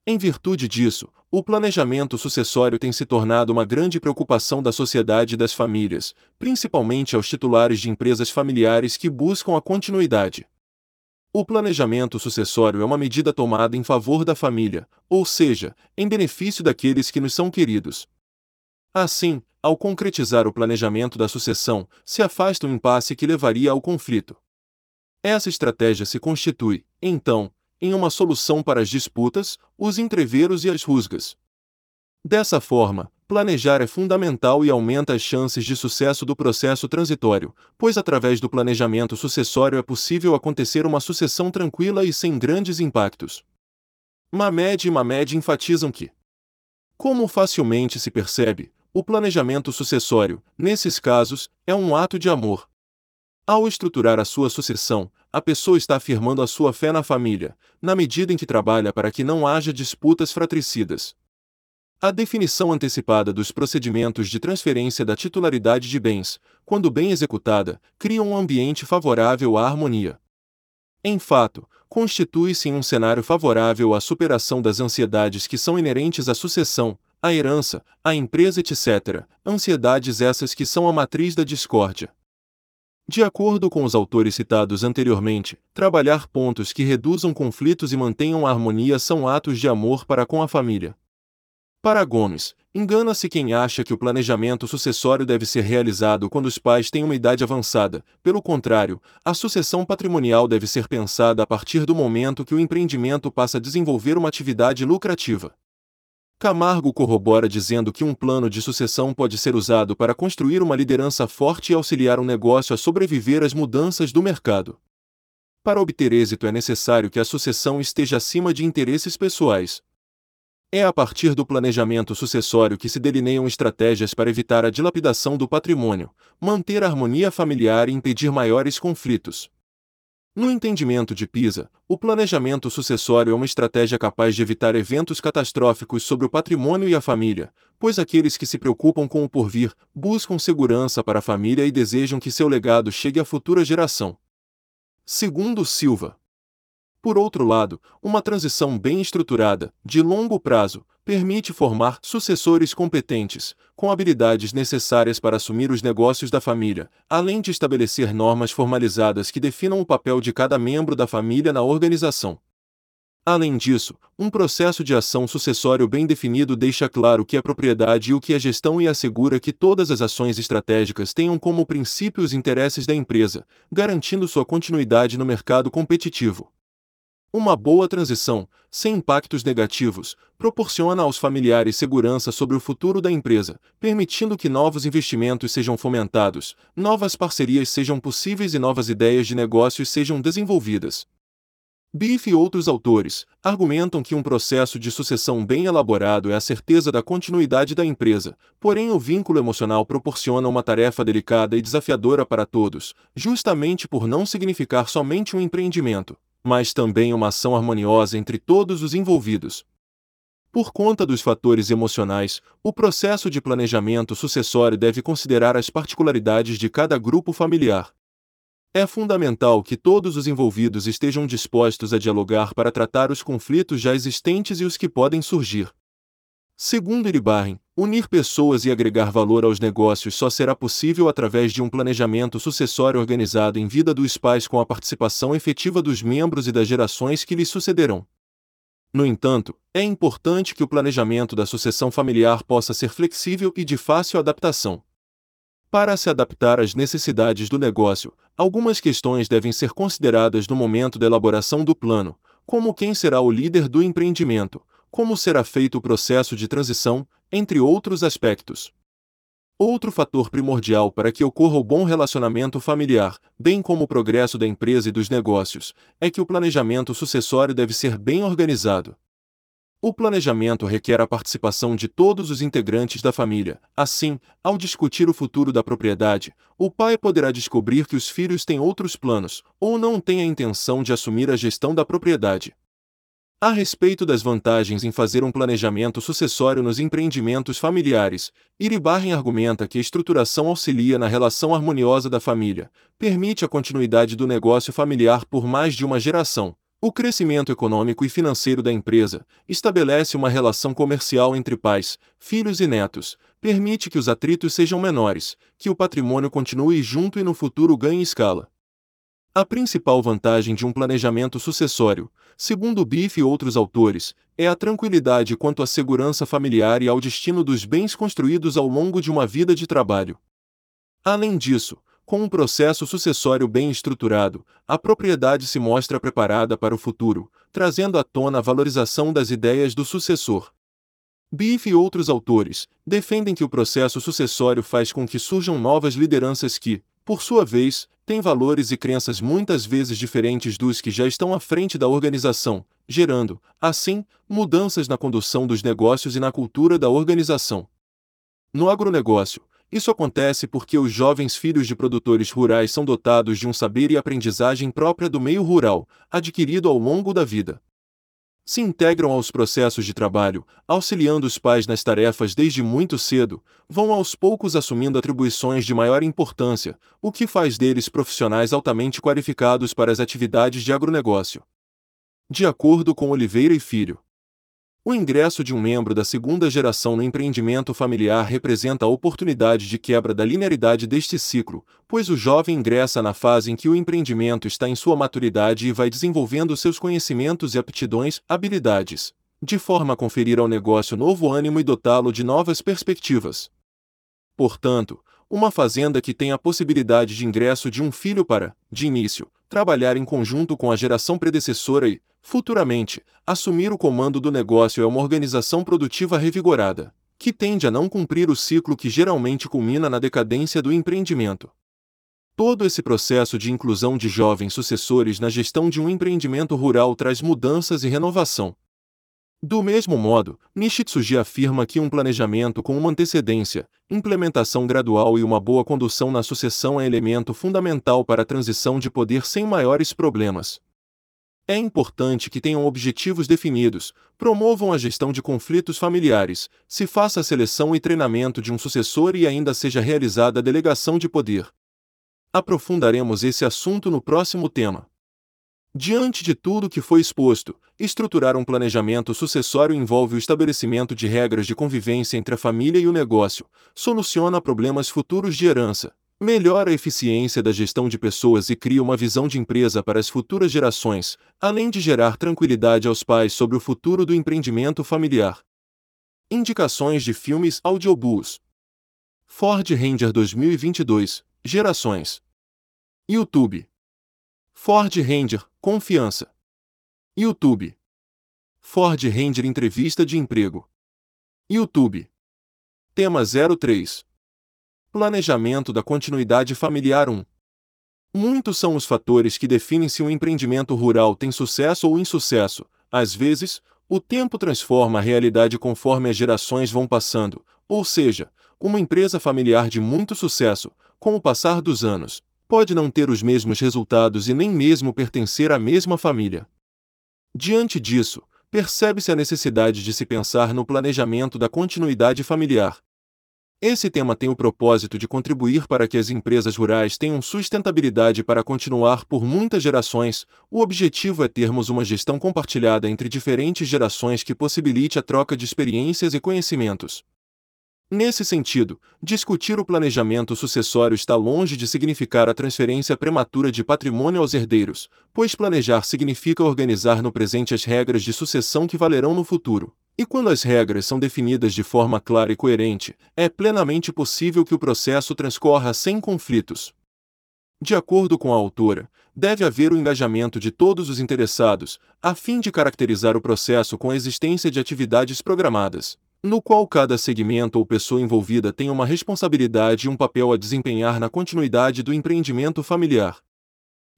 em virtude disso, o planejamento sucessório tem se tornado uma grande preocupação da sociedade e das famílias, principalmente aos titulares de empresas familiares que buscam a continuidade. O planejamento sucessório é uma medida tomada em favor da família, ou seja, em benefício daqueles que nos são queridos. Assim, ao concretizar o planejamento da sucessão, se afasta o impasse que levaria ao conflito. Essa estratégia se constitui, então, em uma solução para as disputas, os entreveros e as rusgas. Dessa forma, planejar é fundamental e aumenta as chances de sucesso do processo transitório, pois através do planejamento sucessório é possível acontecer uma sucessão tranquila e sem grandes impactos. Mamed e Mamed enfatizam que, como facilmente se percebe, o planejamento sucessório, nesses casos, é um ato de amor. Ao estruturar a sua sucessão, a pessoa está afirmando a sua fé na família, na medida em que trabalha para que não haja disputas fratricidas. A definição antecipada dos procedimentos de transferência da titularidade de bens, quando bem executada, cria um ambiente favorável à harmonia. Em fato, constitui-se um cenário favorável à superação das ansiedades que são inerentes à sucessão, à herança, à empresa, etc., ansiedades essas que são a matriz da discórdia. De acordo com os autores citados anteriormente, trabalhar pontos que reduzam conflitos e mantenham a harmonia são atos de amor para com a família. Para Gomes, engana-se quem acha que o planejamento sucessório deve ser realizado quando os pais têm uma idade avançada. Pelo contrário, a sucessão patrimonial deve ser pensada a partir do momento que o empreendimento passa a desenvolver uma atividade lucrativa. Camargo corrobora dizendo que um plano de sucessão pode ser usado para construir uma liderança forte e auxiliar um negócio a sobreviver às mudanças do mercado. Para obter êxito é necessário que a sucessão esteja acima de interesses pessoais, é a partir do planejamento sucessório que se delineiam estratégias para evitar a dilapidação do patrimônio, manter a harmonia familiar e impedir maiores conflitos. No entendimento de Pisa, o planejamento sucessório é uma estratégia capaz de evitar eventos catastróficos sobre o patrimônio e a família, pois aqueles que se preocupam com o porvir buscam segurança para a família e desejam que seu legado chegue à futura geração. Segundo Silva, por outro lado, uma transição bem estruturada, de longo prazo, permite formar sucessores competentes, com habilidades necessárias para assumir os negócios da família, além de estabelecer normas formalizadas que definam o papel de cada membro da família na organização. Além disso, um processo de ação sucessório bem definido deixa claro o que é propriedade e o que é gestão e assegura que todas as ações estratégicas tenham como princípio os interesses da empresa, garantindo sua continuidade no mercado competitivo. Uma boa transição, sem impactos negativos, proporciona aos familiares segurança sobre o futuro da empresa, permitindo que novos investimentos sejam fomentados, novas parcerias sejam possíveis e novas ideias de negócios sejam desenvolvidas. Biff e outros autores argumentam que um processo de sucessão bem elaborado é a certeza da continuidade da empresa, porém o vínculo emocional proporciona uma tarefa delicada e desafiadora para todos, justamente por não significar somente um empreendimento, mas também uma ação harmoniosa entre todos os envolvidos. Por conta dos fatores emocionais, o processo de planejamento sucessório deve considerar as particularidades de cada grupo familiar. É fundamental que todos os envolvidos estejam dispostos a dialogar para tratar os conflitos já existentes e os que podem surgir. Segundo Iribarren, unir pessoas e agregar valor aos negócios só será possível através de um planejamento sucessório organizado em vida dos pais com a participação efetiva dos membros e das gerações que lhes sucederão. No entanto, é importante que o planejamento da sucessão familiar possa ser flexível e de fácil adaptação. Para se adaptar às necessidades do negócio, algumas questões devem ser consideradas no momento da elaboração do plano, como quem será o líder do empreendimento, como será feito o processo de transição, entre outros aspectos. Outro fator primordial para que ocorra o bom relacionamento familiar, bem como o progresso da empresa e dos negócios, é que o planejamento sucessório deve ser bem organizado. O planejamento requer a participação de todos os integrantes da família. Assim, ao discutir o futuro da propriedade, o pai poderá descobrir que os filhos têm outros planos, ou não têm a intenção de assumir a gestão da propriedade. A respeito das vantagens em fazer um planejamento sucessório nos empreendimentos familiares, Iribarren argumenta que a estruturação auxilia na relação harmoniosa da família, permite a continuidade do negócio familiar por mais de uma geração, o crescimento econômico e financeiro da empresa, estabelece uma relação comercial entre pais, filhos e netos, permite que os atritos sejam menores, que o patrimônio continue junto e no futuro ganhe escala. A principal vantagem de um planejamento sucessório, segundo Biff e outros autores, é a tranquilidade quanto à segurança familiar e ao destino dos bens construídos ao longo de uma vida de trabalho. Além disso, com um processo sucessório bem estruturado, a propriedade se mostra preparada para o futuro, trazendo à tona a valorização das ideias do sucessor. Biff e outros autores defendem que o processo sucessório faz com que surjam novas lideranças que, por sua vez, têm valores e crenças muitas vezes diferentes dos que já estão à frente da organização, gerando, assim, mudanças na condução dos negócios e na cultura da organização. No agronegócio, isso acontece porque os jovens filhos de produtores rurais são dotados de um saber e aprendizagem própria do meio rural, adquirido ao longo da vida. Se integram aos processos de trabalho, auxiliando os pais nas tarefas desde muito cedo, vão aos poucos assumindo atribuições de maior importância, o que faz deles profissionais altamente qualificados para as atividades de agronegócio. De acordo com Oliveira e Filho, o ingresso de um membro da segunda geração no empreendimento familiar representa a oportunidade de quebra da linearidade deste ciclo, pois o jovem ingressa na fase em que o empreendimento está em sua maturidade e vai desenvolvendo seus conhecimentos e aptidões, habilidades, de forma a conferir ao negócio novo ânimo e dotá-lo de novas perspectivas. Portanto, uma fazenda que tem a possibilidade de ingresso de um filho para, de início, trabalhar em conjunto com a geração predecessora e, futuramente, assumir o comando do negócio é uma organização produtiva revigorada, que tende a não cumprir o ciclo que geralmente culmina na decadência do empreendimento. Todo esse processo de inclusão de jovens sucessores na gestão de um empreendimento rural traz mudanças e renovação. Do mesmo modo, Nishitsuji afirma que um planejamento com uma antecedência, implementação gradual e uma boa condução na sucessão é elemento fundamental para a transição de poder sem maiores problemas. É importante que tenham objetivos definidos, promovam a gestão de conflitos familiares, se faça a seleção e treinamento de um sucessor e ainda seja realizada a delegação de poder. Aprofundaremos esse assunto no próximo tema. Diante de tudo que foi exposto, estruturar um planejamento sucessório envolve o estabelecimento de regras de convivência entre a família e o negócio, soluciona problemas futuros de herança, melhora a eficiência da gestão de pessoas e cria uma visão de empresa para as futuras gerações, além de gerar tranquilidade aos pais sobre o futuro do empreendimento familiar. Indicações de filmes audiobooks. Ford Ranger 2022 Gerações. YouTube. Ford Ranger Confiança. YouTube. Ford Ranger Entrevista de Emprego. YouTube. Tema 03 Planejamento da continuidade familiar 1. Muitos são os fatores que definem se um empreendimento rural tem sucesso ou insucesso. Às vezes, o tempo transforma a realidade conforme as gerações vão passando, ou seja, uma empresa familiar de muito sucesso, com o passar dos anos, pode não ter os mesmos resultados e nem mesmo pertencer à mesma família. Diante disso, percebe-se a necessidade de se pensar no planejamento da continuidade familiar, esse tema tem o propósito de contribuir para que as empresas rurais tenham sustentabilidade para continuar por muitas gerações. O objetivo é termos uma gestão compartilhada entre diferentes gerações que possibilite a troca de experiências e conhecimentos. Nesse sentido, discutir o planejamento sucessório está longe de significar a transferência prematura de patrimônio aos herdeiros, pois planejar significa organizar no presente as regras de sucessão que valerão no futuro. E quando as regras são definidas de forma clara e coerente, é plenamente possível que o processo transcorra sem conflitos. De acordo com a autora, deve haver o engajamento de todos os interessados, a fim de caracterizar o processo com a existência de atividades programadas, no qual cada segmento ou pessoa envolvida tem uma responsabilidade e um papel a desempenhar na continuidade do empreendimento familiar.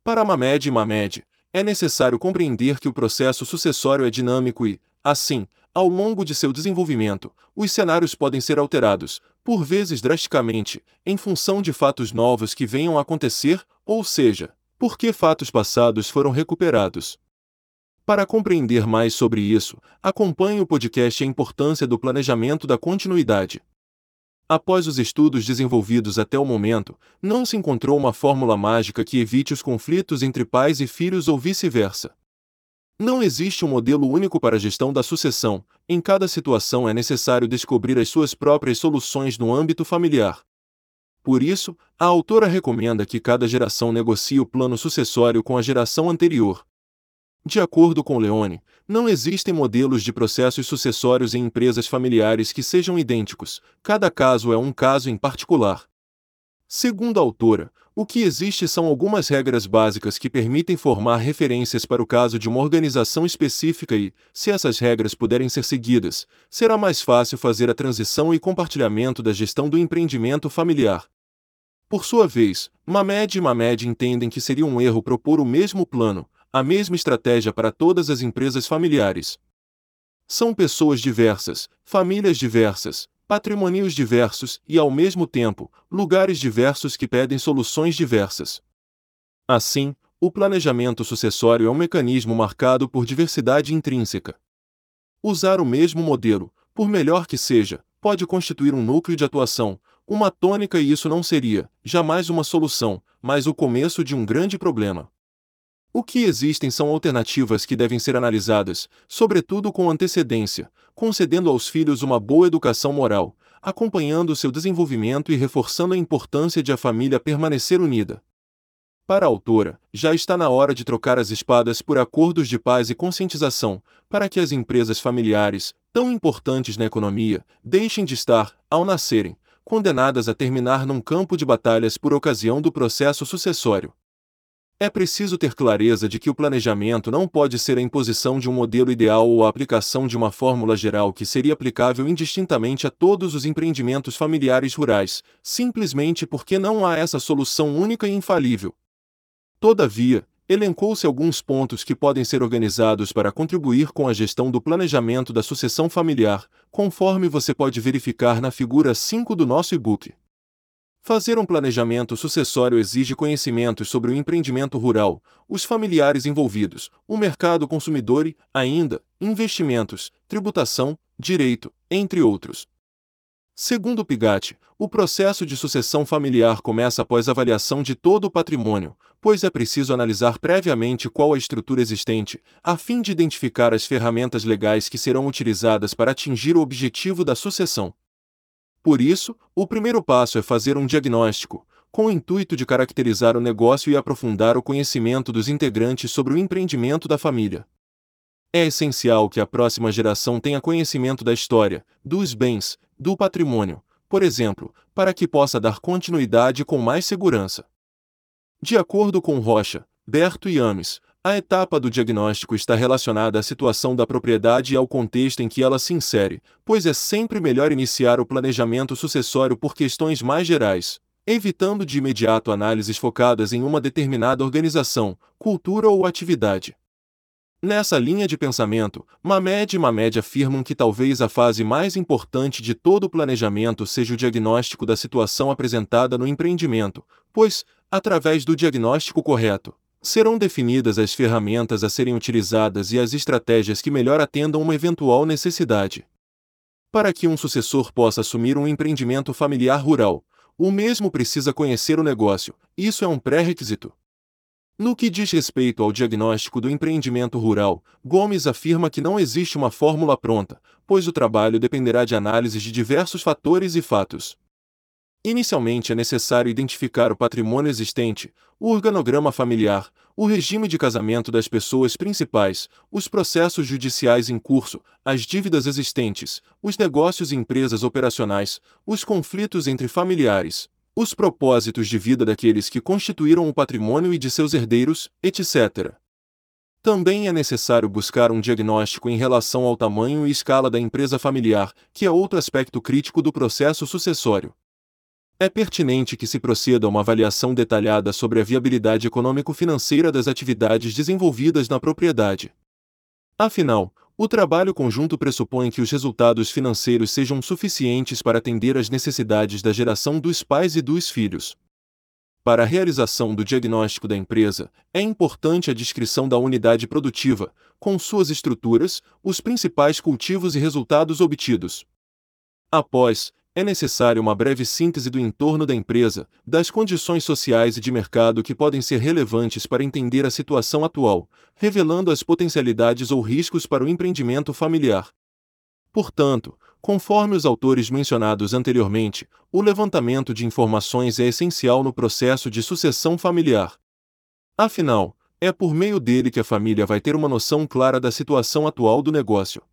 Para Mamed e Mamed, é necessário compreender que o processo sucessório é dinâmico e, assim, ao longo de seu desenvolvimento, os cenários podem ser alterados, por vezes drasticamente, em função de fatos novos que venham a acontecer, ou seja, porque fatos passados foram recuperados. Para compreender mais sobre isso, acompanhe o podcast A Importância do Planejamento da Continuidade. Após os estudos desenvolvidos até o momento, não se encontrou uma fórmula mágica que evite os conflitos entre pais e filhos ou vice-versa. Não existe um modelo único para a gestão da sucessão, em cada situação é necessário descobrir as suas próprias soluções no âmbito familiar. Por isso, a autora recomenda que cada geração negocie o plano sucessório com a geração anterior. De acordo com Leone, não existem modelos de processos sucessórios em empresas familiares que sejam idênticos, cada caso é um caso em particular. Segundo a autora, o que existe são algumas regras básicas que permitem formar referências para o caso de uma organização específica e, se essas regras puderem ser seguidas, será mais fácil fazer a transição e compartilhamento da gestão do empreendimento familiar. Por sua vez, Mamed e Mamed entendem que seria um erro propor o mesmo plano, a mesma estratégia para todas as empresas familiares. São pessoas diversas, famílias diversas, patrimônios diversos e, ao mesmo tempo, lugares diversos que pedem soluções diversas. Assim, o planejamento sucessório é um mecanismo marcado por diversidade intrínseca. Usar o mesmo modelo, por melhor que seja, pode constituir um núcleo de atuação, uma tônica e isso não seria, jamais uma solução, mas o começo de um grande problema. O que existem são alternativas que devem ser analisadas, sobretudo com antecedência, concedendo aos filhos uma boa educação moral, acompanhando seu desenvolvimento e reforçando a importância de a família permanecer unida. Para a autora, já está na hora de trocar as espadas por acordos de paz e conscientização, para que as empresas familiares, tão importantes na economia, deixem de estar, ao nascerem, condenadas a terminar num campo de batalhas por ocasião do processo sucessório. É preciso ter clareza de que o planejamento não pode ser a imposição de um modelo ideal ou a aplicação de uma fórmula geral que seria aplicável indistintamente a todos os empreendimentos familiares rurais, simplesmente porque não há essa solução única e infalível. Todavia, elencou-se alguns pontos que podem ser organizados para contribuir com a gestão do planejamento da sucessão familiar, conforme você pode verificar na figura 5 do nosso e-book. Fazer um planejamento sucessório exige conhecimentos sobre o empreendimento rural, os familiares envolvidos, o mercado consumidor e, ainda, investimentos, tributação, direito, entre outros. Segundo Pigat, o processo de sucessão familiar começa após avaliação de todo o patrimônio, pois é preciso analisar previamente qual a estrutura existente, a fim de identificar as ferramentas legais que serão utilizadas para atingir o objetivo da sucessão. Por isso, o primeiro passo é fazer um diagnóstico, com o intuito de caracterizar o negócio e aprofundar o conhecimento dos integrantes sobre o empreendimento da família. É essencial que a próxima geração tenha conhecimento da história, dos bens, do patrimônio, por exemplo, para que possa dar continuidade com mais segurança. De acordo com Rocha, Berto e Ames, a etapa do diagnóstico está relacionada à situação da propriedade e ao contexto em que ela se insere, pois é sempre melhor iniciar o planejamento sucessório por questões mais gerais, evitando de imediato análises focadas em uma determinada organização, cultura ou atividade. Nessa linha de pensamento, Mamed e Mamed afirmam que talvez a fase mais importante de todo o planejamento seja o diagnóstico da situação apresentada no empreendimento, pois, através do diagnóstico correto, serão definidas as ferramentas a serem utilizadas e as estratégias que melhor atendam uma eventual necessidade. Para que um sucessor possa assumir um empreendimento familiar rural, o mesmo precisa conhecer o negócio, isso é um pré-requisito. No que diz respeito ao diagnóstico do empreendimento rural, Gomes afirma que não existe uma fórmula pronta, pois o trabalho dependerá de análises de diversos fatores e fatos. Inicialmente é necessário identificar o patrimônio existente, o organograma familiar, o regime de casamento das pessoas principais, os processos judiciais em curso, as dívidas existentes, os negócios e empresas operacionais, os conflitos entre familiares, os propósitos de vida daqueles que constituíram o patrimônio e de seus herdeiros, etc. Também é necessário buscar um diagnóstico em relação ao tamanho e escala da empresa familiar, que é outro aspecto crítico do processo sucessório. É pertinente que se proceda a uma avaliação detalhada sobre a viabilidade econômico-financeira das atividades desenvolvidas na propriedade. Afinal, o trabalho conjunto pressupõe que os resultados financeiros sejam suficientes para atender às necessidades da geração dos pais e dos filhos. Para a realização do diagnóstico da empresa, é importante a descrição da unidade produtiva, com suas estruturas, os principais cultivos e resultados obtidos. Após, é necessária uma breve síntese do entorno da empresa, das condições sociais e de mercado que podem ser relevantes para entender a situação atual, revelando as potencialidades ou riscos para o empreendimento familiar. Portanto, conforme os autores mencionados anteriormente, o levantamento de informações é essencial no processo de sucessão familiar. Afinal, é por meio dele que a família vai ter uma noção clara da situação atual do negócio.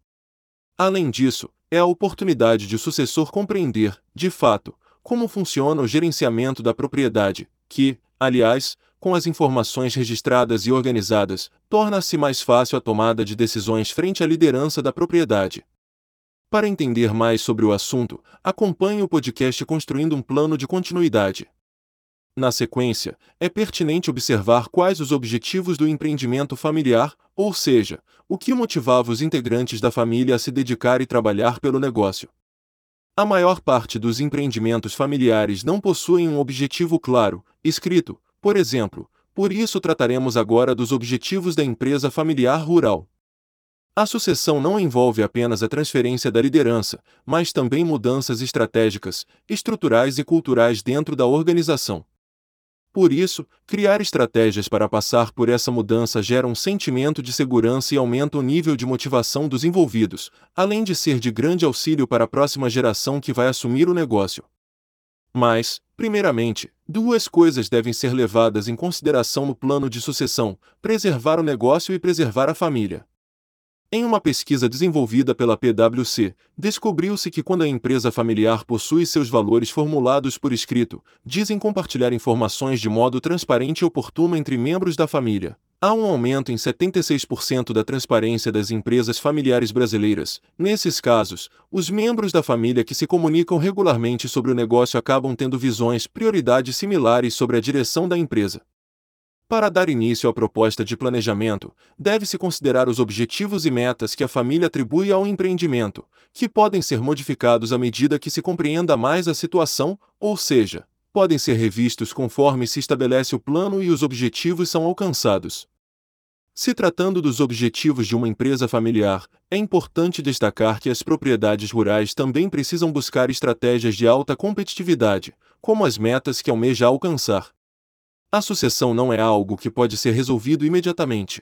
Além disso, é a oportunidade de o sucessor compreender, de fato, como funciona o gerenciamento da propriedade, que, aliás, com as informações registradas e organizadas, torna-se mais fácil a tomada de decisões frente à liderança da propriedade. Para entender mais sobre o assunto, acompanhe o podcast Construindo um Plano de Continuidade. Na sequência, é pertinente observar quais os objetivos do empreendimento familiar, ou seja, o que motivava os integrantes da família a se dedicar e trabalhar pelo negócio. A maior parte dos empreendimentos familiares não possuem um objetivo claro, escrito, por exemplo, Por isso trataremos agora dos objetivos da empresa familiar rural. A sucessão não envolve apenas a transferência da liderança, mas também mudanças estratégicas, estruturais e culturais dentro da organização. Por isso, criar estratégias para passar por essa mudança gera um sentimento de segurança e aumenta o nível de motivação dos envolvidos, além de ser de grande auxílio para a próxima geração que vai assumir o negócio. Mas, primeiramente, duas coisas devem ser levadas em consideração no plano de sucessão: preservar o negócio e preservar a família. Em uma pesquisa desenvolvida pela PwC, descobriu-se que quando a empresa familiar possui seus valores formulados por escrito, dizem compartilhar informações de modo transparente e oportuno entre membros da família. Há um aumento em 76% da transparência das empresas familiares brasileiras. Nesses casos, os membros da família que se comunicam regularmente sobre o negócio acabam tendo visões, prioridades similares sobre a direção da empresa. Para dar início à proposta de planejamento, deve-se considerar os objetivos e metas que a família atribui ao empreendimento, que podem ser modificados à medida que se compreenda mais a situação, ou seja, podem ser revistos conforme se estabelece o plano e os objetivos são alcançados. Se tratando dos objetivos de uma empresa familiar, é importante destacar que as propriedades rurais também precisam buscar estratégias de alta competitividade, como as metas que almeja alcançar. A sucessão não é algo que pode ser resolvido imediatamente.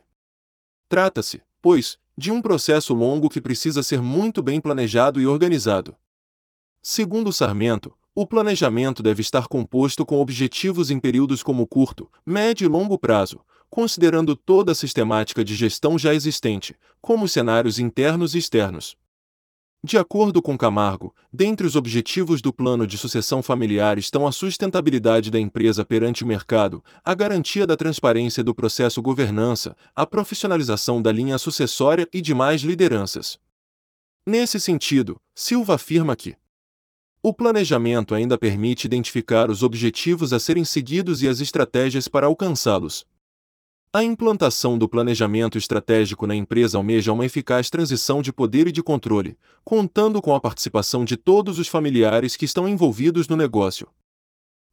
Trata-se, pois, de um processo longo que precisa ser muito bem planejado e organizado. Segundo Sarmento, o planejamento deve estar composto com objetivos em períodos como curto, médio e longo prazo, considerando toda a sistemática de gestão já existente, como cenários internos e externos. De acordo com Camargo, dentre os objetivos do plano de sucessão familiar estão a sustentabilidade da empresa perante o mercado, a garantia da transparência do processo governança, a profissionalização da linha sucessória e demais lideranças. Nesse sentido, Silva afirma que o planejamento ainda permite identificar os objetivos a serem seguidos e as estratégias para alcançá-los. A implantação do planejamento estratégico na empresa almeja uma eficaz transição de poder e de controle, contando com a participação de todos os familiares que estão envolvidos no negócio.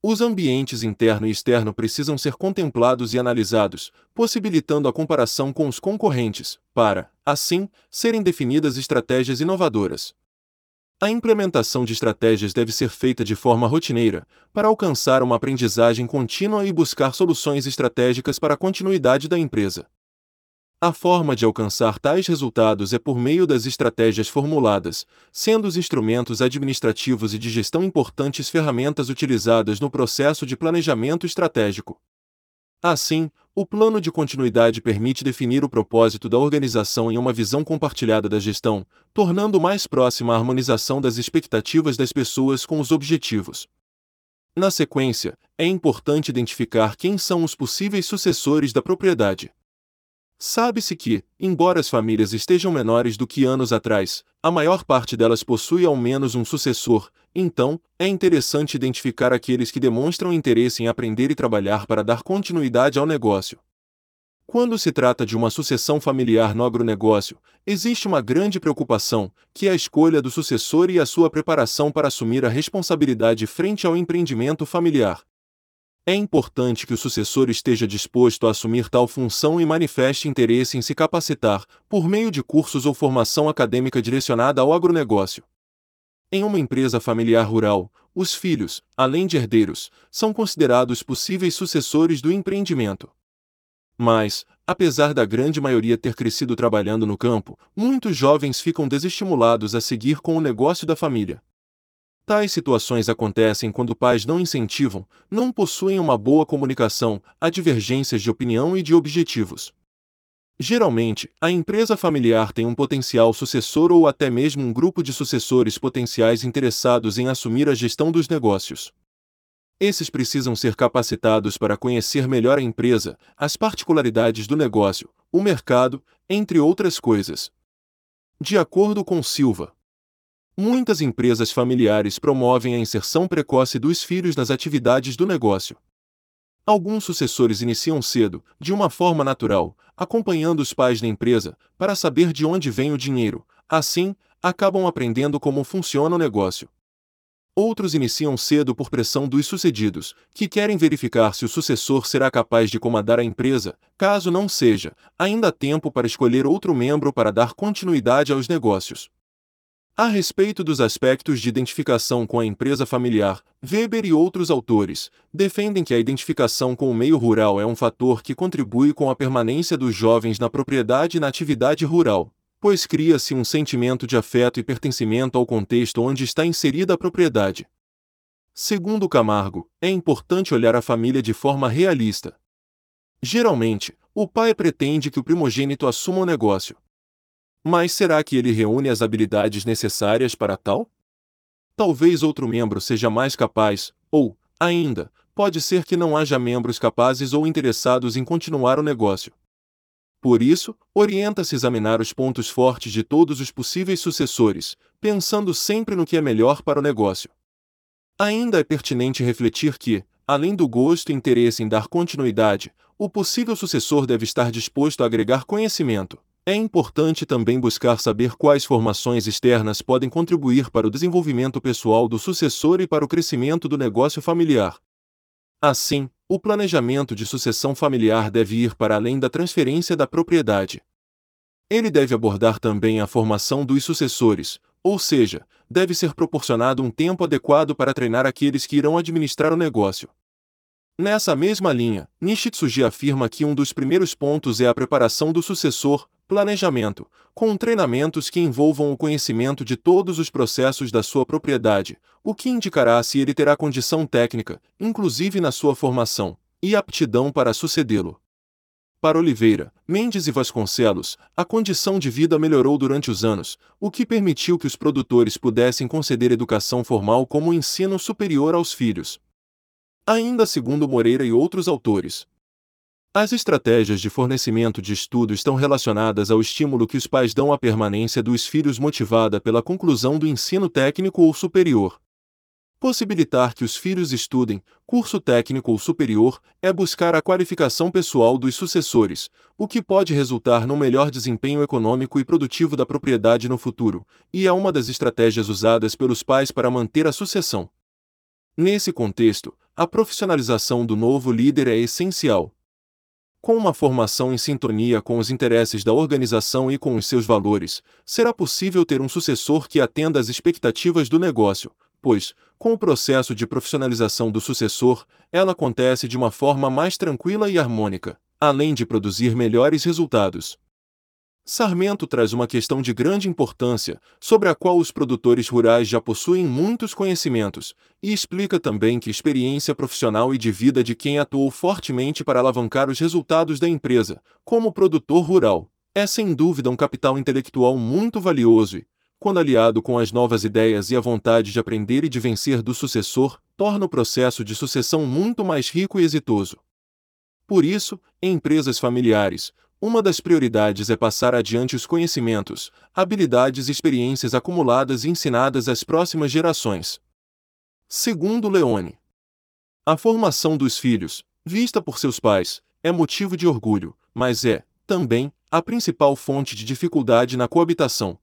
Os ambientes interno e externo precisam ser contemplados e analisados, possibilitando a comparação com os concorrentes, para, assim, serem definidas estratégias inovadoras. A implementação de estratégias deve ser feita de forma rotineira, para alcançar uma aprendizagem contínua e buscar soluções estratégicas para a continuidade da empresa. A forma de alcançar tais resultados é por meio das estratégias formuladas, sendo os instrumentos administrativos e de gestão importantes ferramentas utilizadas no processo de planejamento estratégico. Assim, o plano de continuidade permite definir o propósito da organização em uma visão compartilhada da gestão, tornando mais próxima a harmonização das expectativas das pessoas com os objetivos. Na sequência, é importante identificar quem são os possíveis sucessores da propriedade. Sabe-se que, embora as famílias estejam menores do que anos atrás, a maior parte delas possui ao menos um sucessor, então, é interessante identificar aqueles que demonstram interesse em aprender e trabalhar para dar continuidade ao negócio. Quando se trata de uma sucessão familiar no agronegócio, existe uma grande preocupação, que é a escolha do sucessor e a sua preparação para assumir a responsabilidade frente ao empreendimento familiar. É importante que o sucessor esteja disposto a assumir tal função e manifeste interesse em se capacitar, por meio de cursos ou formação acadêmica direcionada ao agronegócio. Em uma empresa familiar rural, os filhos, além de herdeiros, são considerados possíveis sucessores do empreendimento. Mas, apesar da grande maioria ter crescido trabalhando no campo, muitos jovens ficam desestimulados a seguir com o negócio da família. Tais situações acontecem quando pais não incentivam, não possuem uma boa comunicação, há divergências de opinião e de objetivos. Geralmente, a empresa familiar tem um potencial sucessor ou até mesmo um grupo de sucessores potenciais interessados em assumir a gestão dos negócios. Esses precisam ser capacitados para conhecer melhor a empresa, as particularidades do negócio, o mercado, entre outras coisas. De acordo com Silva, Muitas empresas familiares promovem a inserção precoce dos filhos nas atividades do negócio. Alguns sucessores iniciam cedo, de uma forma natural, acompanhando os pais na empresa, para saber de onde vem o dinheiro, assim, acabam aprendendo como funciona o negócio. Outros iniciam cedo por pressão dos sucedidos, que querem verificar se o sucessor será capaz de comandar a empresa. Caso não seja, ainda há tempo para escolher outro membro para dar continuidade aos negócios. A respeito dos aspectos de identificação com a empresa familiar, Weber e outros autores defendem que a identificação com o meio rural é um fator que contribui com a permanência dos jovens na propriedade e na atividade rural, pois cria-se um sentimento de afeto e pertencimento ao contexto onde está inserida a propriedade. Segundo Camargo, é importante olhar a família de forma realista. Geralmente, o pai pretende que o primogênito assuma o negócio. Mas será que ele reúne as habilidades necessárias para tal? Talvez outro membro seja mais capaz, ou, ainda, pode ser que não haja membros capazes ou interessados em continuar o negócio. Por isso, orienta-se examinar os pontos fortes de todos os possíveis sucessores, pensando sempre no que é melhor para o negócio. Ainda é pertinente refletir que, além do gosto e interesse em dar continuidade, o possível sucessor deve estar disposto a agregar conhecimento. É importante também buscar saber quais formações externas podem contribuir para o desenvolvimento pessoal do sucessor e para o crescimento do negócio familiar. Assim, o planejamento de sucessão familiar deve ir para além da transferência da propriedade. Ele deve abordar também a formação dos sucessores, ou seja, deve ser proporcionado um tempo adequado para treinar aqueles que irão administrar o negócio. Nessa mesma linha, Nishitsuji afirma que um dos primeiros pontos é a preparação do sucessor, planejamento, com treinamentos que envolvam o conhecimento de todos os processos da sua propriedade, o que indicará se ele terá condição técnica, inclusive na sua formação, e aptidão para sucedê-lo. Para Oliveira, Mendes e Vasconcelos, a condição de vida melhorou durante os anos, o que permitiu que os produtores pudessem conceder educação formal como ensino superior aos filhos. Ainda segundo Moreira e outros autores, as estratégias de fornecimento de estudo estão relacionadas ao estímulo que os pais dão à permanência dos filhos motivada pela conclusão do ensino técnico ou superior. Possibilitar que os filhos estudem, curso técnico ou superior, é buscar a qualificação pessoal dos sucessores, o que pode resultar num melhor desempenho econômico e produtivo da propriedade no futuro, e é uma das estratégias usadas pelos pais para manter a sucessão. Nesse contexto, a profissionalização do novo líder é essencial. Com uma formação em sintonia com os interesses da organização e com os seus valores, será possível ter um sucessor que atenda às expectativas do negócio, pois, com o processo de profissionalização do sucessor, ela acontece de uma forma mais tranquila e harmônica, além de produzir melhores resultados. Sarmento traz uma questão de grande importância, sobre a qual os produtores rurais já possuem muitos conhecimentos, e explica também que experiência profissional e de vida de quem atuou fortemente para alavancar os resultados da empresa, como produtor rural, é sem dúvida um capital intelectual muito valioso e, quando aliado com as novas ideias e a vontade de aprender e de vencer do sucessor, torna o processo de sucessão muito mais rico e exitoso. Por isso, em empresas familiares, uma das prioridades é passar adiante os conhecimentos, habilidades e experiências acumuladas e ensinadas às próximas gerações. Segundo Leone, a formação dos filhos, vista por seus pais, é motivo de orgulho, mas é, também, a principal fonte de dificuldade na coabitação.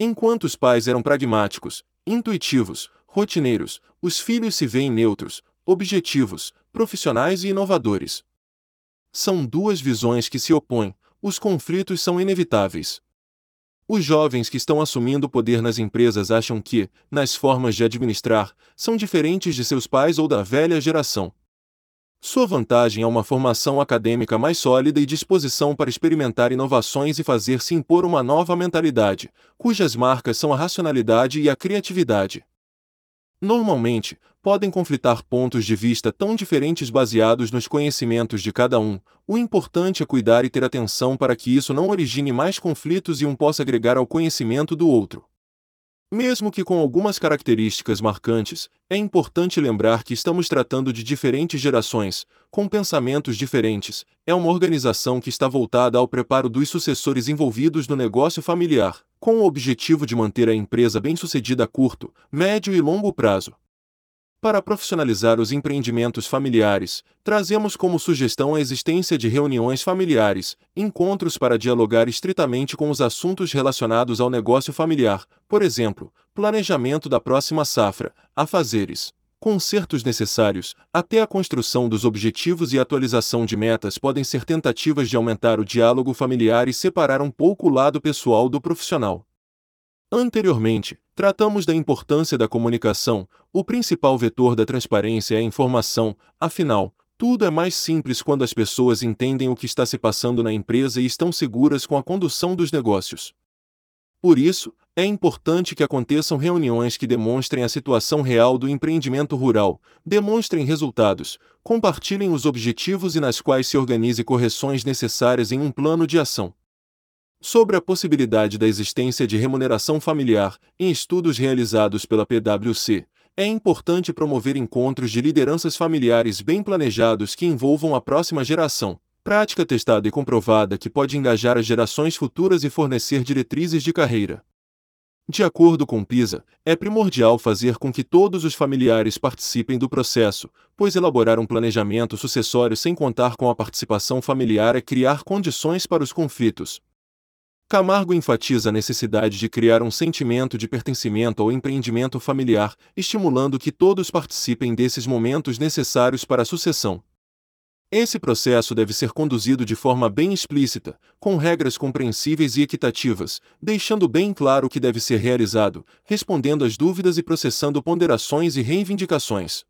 Enquanto os pais eram pragmáticos, intuitivos, rotineiros, os filhos se veem neutros, objetivos, profissionais e inovadores. São duas visões que se opõem, os conflitos são inevitáveis. Os jovens que estão assumindo poder nas empresas acham que, nas formas de administrar, são diferentes de seus pais ou da velha geração. Sua vantagem é uma formação acadêmica mais sólida e disposição para experimentar inovações e fazer-se impor uma nova mentalidade, cujas marcas são a racionalidade e a criatividade. Normalmente, podem conflitar pontos de vista tão diferentes baseados nos conhecimentos de cada um. O importante é cuidar e ter atenção para que isso não origine mais conflitos e um possa agregar ao conhecimento do outro. Mesmo que com algumas características marcantes, é importante lembrar que estamos tratando de diferentes gerações, com pensamentos diferentes. É uma organização que está voltada ao preparo dos sucessores envolvidos no negócio familiar com o objetivo de manter a empresa bem-sucedida a curto, médio e longo prazo. Para profissionalizar os empreendimentos familiares, trazemos como sugestão a existência de reuniões familiares, encontros para dialogar estritamente com os assuntos relacionados ao negócio familiar, por exemplo, planejamento da próxima safra, afazeres, consertos necessários, até a construção dos objetivos e atualização de metas podem ser tentativas de aumentar o diálogo familiar e separar um pouco o lado pessoal do profissional. Anteriormente, tratamos da importância da comunicação, o principal vetor da transparência é a informação, afinal, tudo é mais simples quando as pessoas entendem o que está se passando na empresa e estão seguras com a condução dos negócios. Por isso, é importante que aconteçam reuniões que demonstrem a situação real do empreendimento rural, demonstrem resultados, compartilhem os objetivos e nas quais se organize correções necessárias em um plano de ação. Sobre a possibilidade da existência de remuneração familiar, em estudos realizados pela PwC, é importante promover encontros de lideranças familiares bem planejados que envolvam a próxima geração, prática testada e comprovada que pode engajar as gerações futuras e fornecer diretrizes de carreira. De acordo com PISA, é primordial fazer com que todos os familiares participem do processo, pois elaborar um planejamento sucessório sem contar com a participação familiar é criar condições para os conflitos, Camargo enfatiza a necessidade de criar um sentimento de pertencimento ao empreendimento familiar, estimulando que todos participem desses momentos necessários para a sucessão. Esse processo deve ser conduzido de forma bem explícita, com regras compreensíveis e equitativas, deixando bem claro o que deve ser realizado, respondendo às dúvidas e processando ponderações e reivindicações.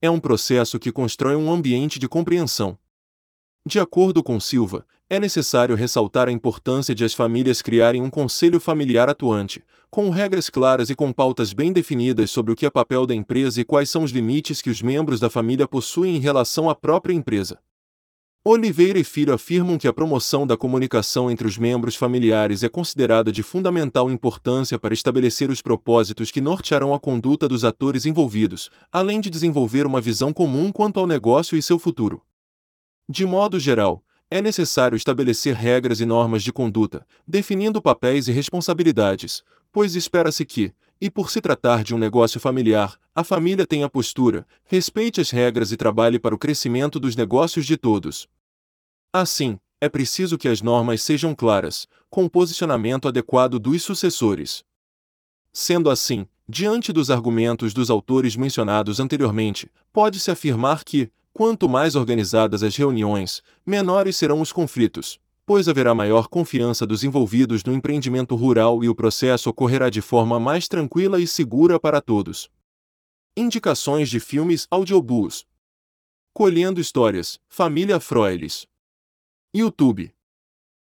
É um processo que constrói um ambiente de compreensão. De acordo com Silva, é necessário ressaltar a importância de as famílias criarem um conselho familiar atuante, com regras claras e com pautas bem definidas sobre o que é papel da empresa e quais são os limites que os membros da família possuem em relação à própria empresa. Oliveira e Filho afirmam que a promoção da comunicação entre os membros familiares é considerada de fundamental importância para estabelecer os propósitos que nortearão a conduta dos atores envolvidos, além de desenvolver uma visão comum quanto ao negócio e seu futuro. De modo geral, é necessário estabelecer regras e normas de conduta, definindo papéis e responsabilidades, pois espera-se que, e por se tratar de um negócio familiar, a família tenha postura, respeite as regras e trabalhe para o crescimento dos negócios de todos. Assim, é preciso que as normas sejam claras, com o posicionamento adequado dos sucessores. Sendo assim, diante dos argumentos dos autores mencionados anteriormente, pode-se afirmar que, Quanto mais organizadas as reuniões, menores serão os conflitos, pois haverá maior confiança dos envolvidos no empreendimento rural e o processo ocorrerá de forma mais tranquila e segura para todos. Indicações de filmes audiobooks. Colhendo Histórias, Família Froilis. YouTube.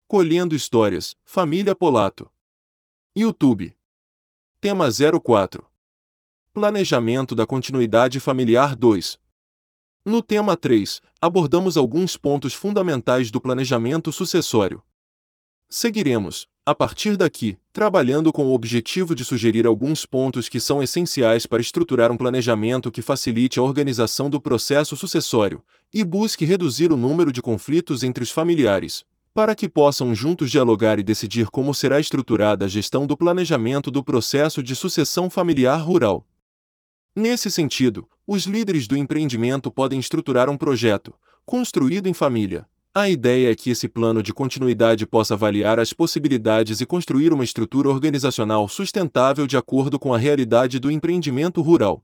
Colhendo Histórias, Família Polato. YouTube. Tema 04. Planejamento da Continuidade Familiar 2. No tema 3, abordamos alguns pontos fundamentais do planejamento sucessório. Seguiremos, a partir daqui, trabalhando com o objetivo de sugerir alguns pontos que são essenciais para estruturar um planejamento que facilite a organização do processo sucessório e busque reduzir o número de conflitos entre os familiares, para que possam juntos dialogar e decidir como será estruturada a gestão do planejamento do processo de sucessão familiar rural. Nesse sentido, os líderes do empreendimento podem estruturar um projeto, construído em família. A ideia é que esse plano de continuidade possa avaliar as possibilidades e construir uma estrutura organizacional sustentável de acordo com a realidade do empreendimento rural.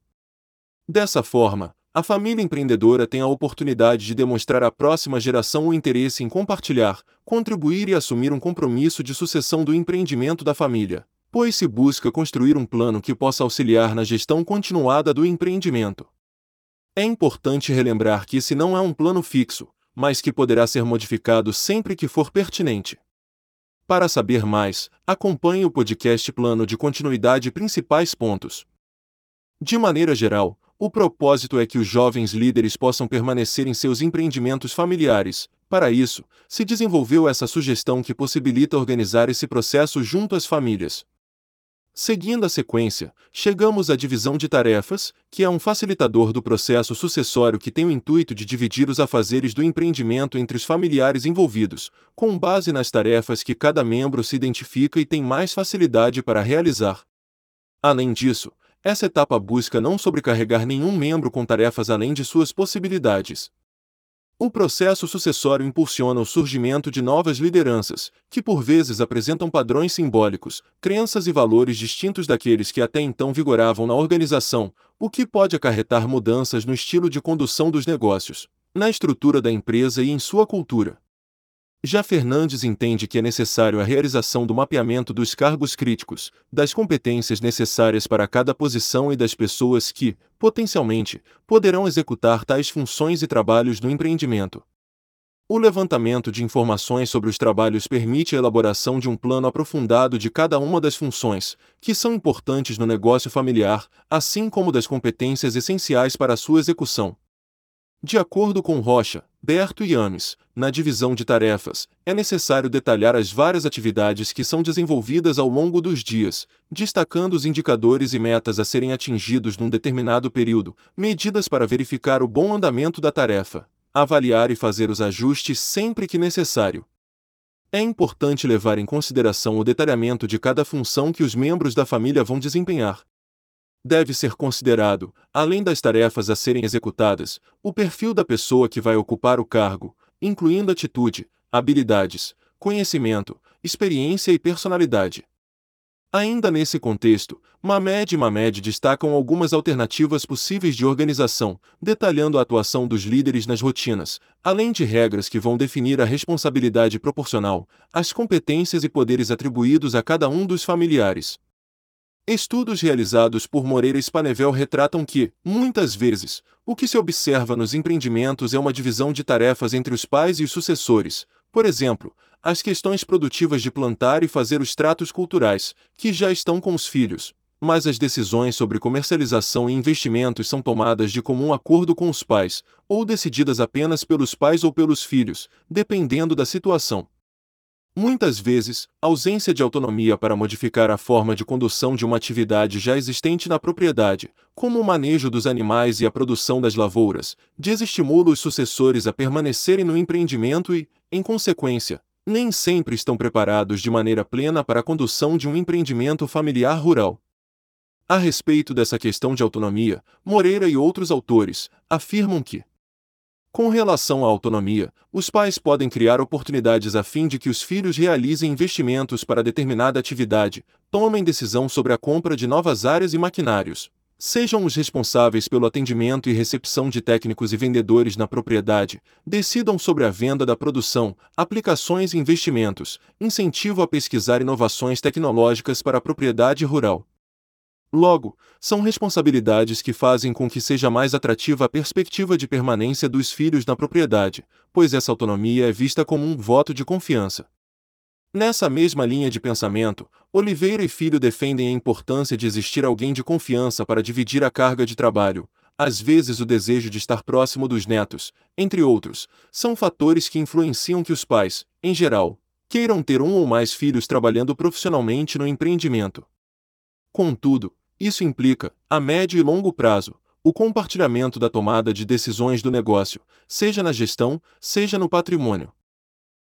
Dessa forma, a família empreendedora tem a oportunidade de demonstrar à próxima geração o interesse em compartilhar, contribuir e assumir um compromisso de sucessão do empreendimento da família pois se busca construir um plano que possa auxiliar na gestão continuada do empreendimento. É importante relembrar que esse não é um plano fixo, mas que poderá ser modificado sempre que for pertinente. Para saber mais, acompanhe o podcast Plano de Continuidade Principais Pontos. De maneira geral, o propósito é que os jovens líderes possam permanecer em seus empreendimentos familiares. Para isso, se desenvolveu essa sugestão que possibilita organizar esse processo junto às famílias. Seguindo a sequência, chegamos à divisão de tarefas, que é um facilitador do processo sucessório que tem o intuito de dividir os afazeres do empreendimento entre os familiares envolvidos, com base nas tarefas que cada membro se identifica e tem mais facilidade para realizar. Além disso, Essa etapa busca não sobrecarregar nenhum membro com tarefas além de suas possibilidades. O processo sucessório impulsiona o surgimento de novas lideranças, que por vezes apresentam padrões simbólicos, crenças e valores distintos daqueles que até então vigoravam na organização, o que pode acarretar mudanças no estilo de condução dos negócios, na estrutura da empresa e em sua cultura. Já Fernandes entende que é necessário a realização do mapeamento dos cargos críticos, das competências necessárias para cada posição e das pessoas que, potencialmente, poderão executar tais funções e trabalhos no empreendimento. O levantamento de informações sobre os trabalhos permite a elaboração de um plano aprofundado de cada uma das funções, que são importantes no negócio familiar, assim como das competências essenciais para sua execução. De acordo com Rocha, Berto e Ames, na divisão de tarefas, é necessário detalhar as várias atividades que são desenvolvidas ao longo dos dias, destacando os indicadores e metas a serem atingidos num determinado período, medidas para verificar o bom andamento da tarefa, avaliar e fazer os ajustes sempre que necessário. É importante levar em consideração o detalhamento de cada função que os membros da família vão desempenhar, deve ser considerado, além das tarefas a serem executadas, o perfil da pessoa que vai ocupar o cargo, incluindo atitude, habilidades, conhecimento, experiência e personalidade. Ainda nesse contexto, Mamed e Mamed destacam algumas alternativas possíveis de organização, detalhando a atuação dos líderes nas rotinas, além de regras que vão definir a responsabilidade proporcional, as competências e poderes atribuídos a cada um dos familiares. Estudos realizados por Moreira Spanevel retratam que, muitas vezes, o que se observa nos empreendimentos é uma divisão de tarefas entre os pais e os sucessores, por exemplo, as questões produtivas de plantar e fazer os tratos culturais, que já estão com os filhos, mas as decisões sobre comercialização e investimentos são tomadas de comum acordo com os pais, ou decididas apenas pelos pais ou pelos filhos, dependendo da situação. Muitas vezes, ausência de autonomia para modificar a forma de condução de uma atividade já existente na propriedade, como o manejo dos animais e a produção das lavouras, desestimula os sucessores a permanecerem no empreendimento e, em consequência, nem sempre estão preparados de maneira plena para a condução de um empreendimento familiar rural. A respeito dessa questão de autonomia, Moreira e outros autores afirmam que com relação à autonomia, os pais podem criar oportunidades a fim de que os filhos realizem investimentos para determinada atividade, tomem decisão sobre a compra de novas áreas e maquinários, sejam os responsáveis pelo atendimento e recepção de técnicos e vendedores na propriedade, decidam sobre a venda da produção, aplicações e investimentos, incentivo a pesquisar inovações tecnológicas para a propriedade rural. Logo, são responsabilidades que fazem com que seja mais atrativa a perspectiva de permanência dos filhos na propriedade, pois essa autonomia é vista como um voto de confiança. Nessa mesma linha de pensamento, Oliveira e Filho defendem a importância de existir alguém de confiança para dividir a carga de trabalho. Às vezes, o desejo de estar próximo dos netos, entre outros, são fatores que influenciam que os pais, em geral, queiram ter um ou mais filhos trabalhando profissionalmente no empreendimento. Contudo, isso implica, a médio e longo prazo, o compartilhamento da tomada de decisões do negócio, seja na gestão, seja no patrimônio.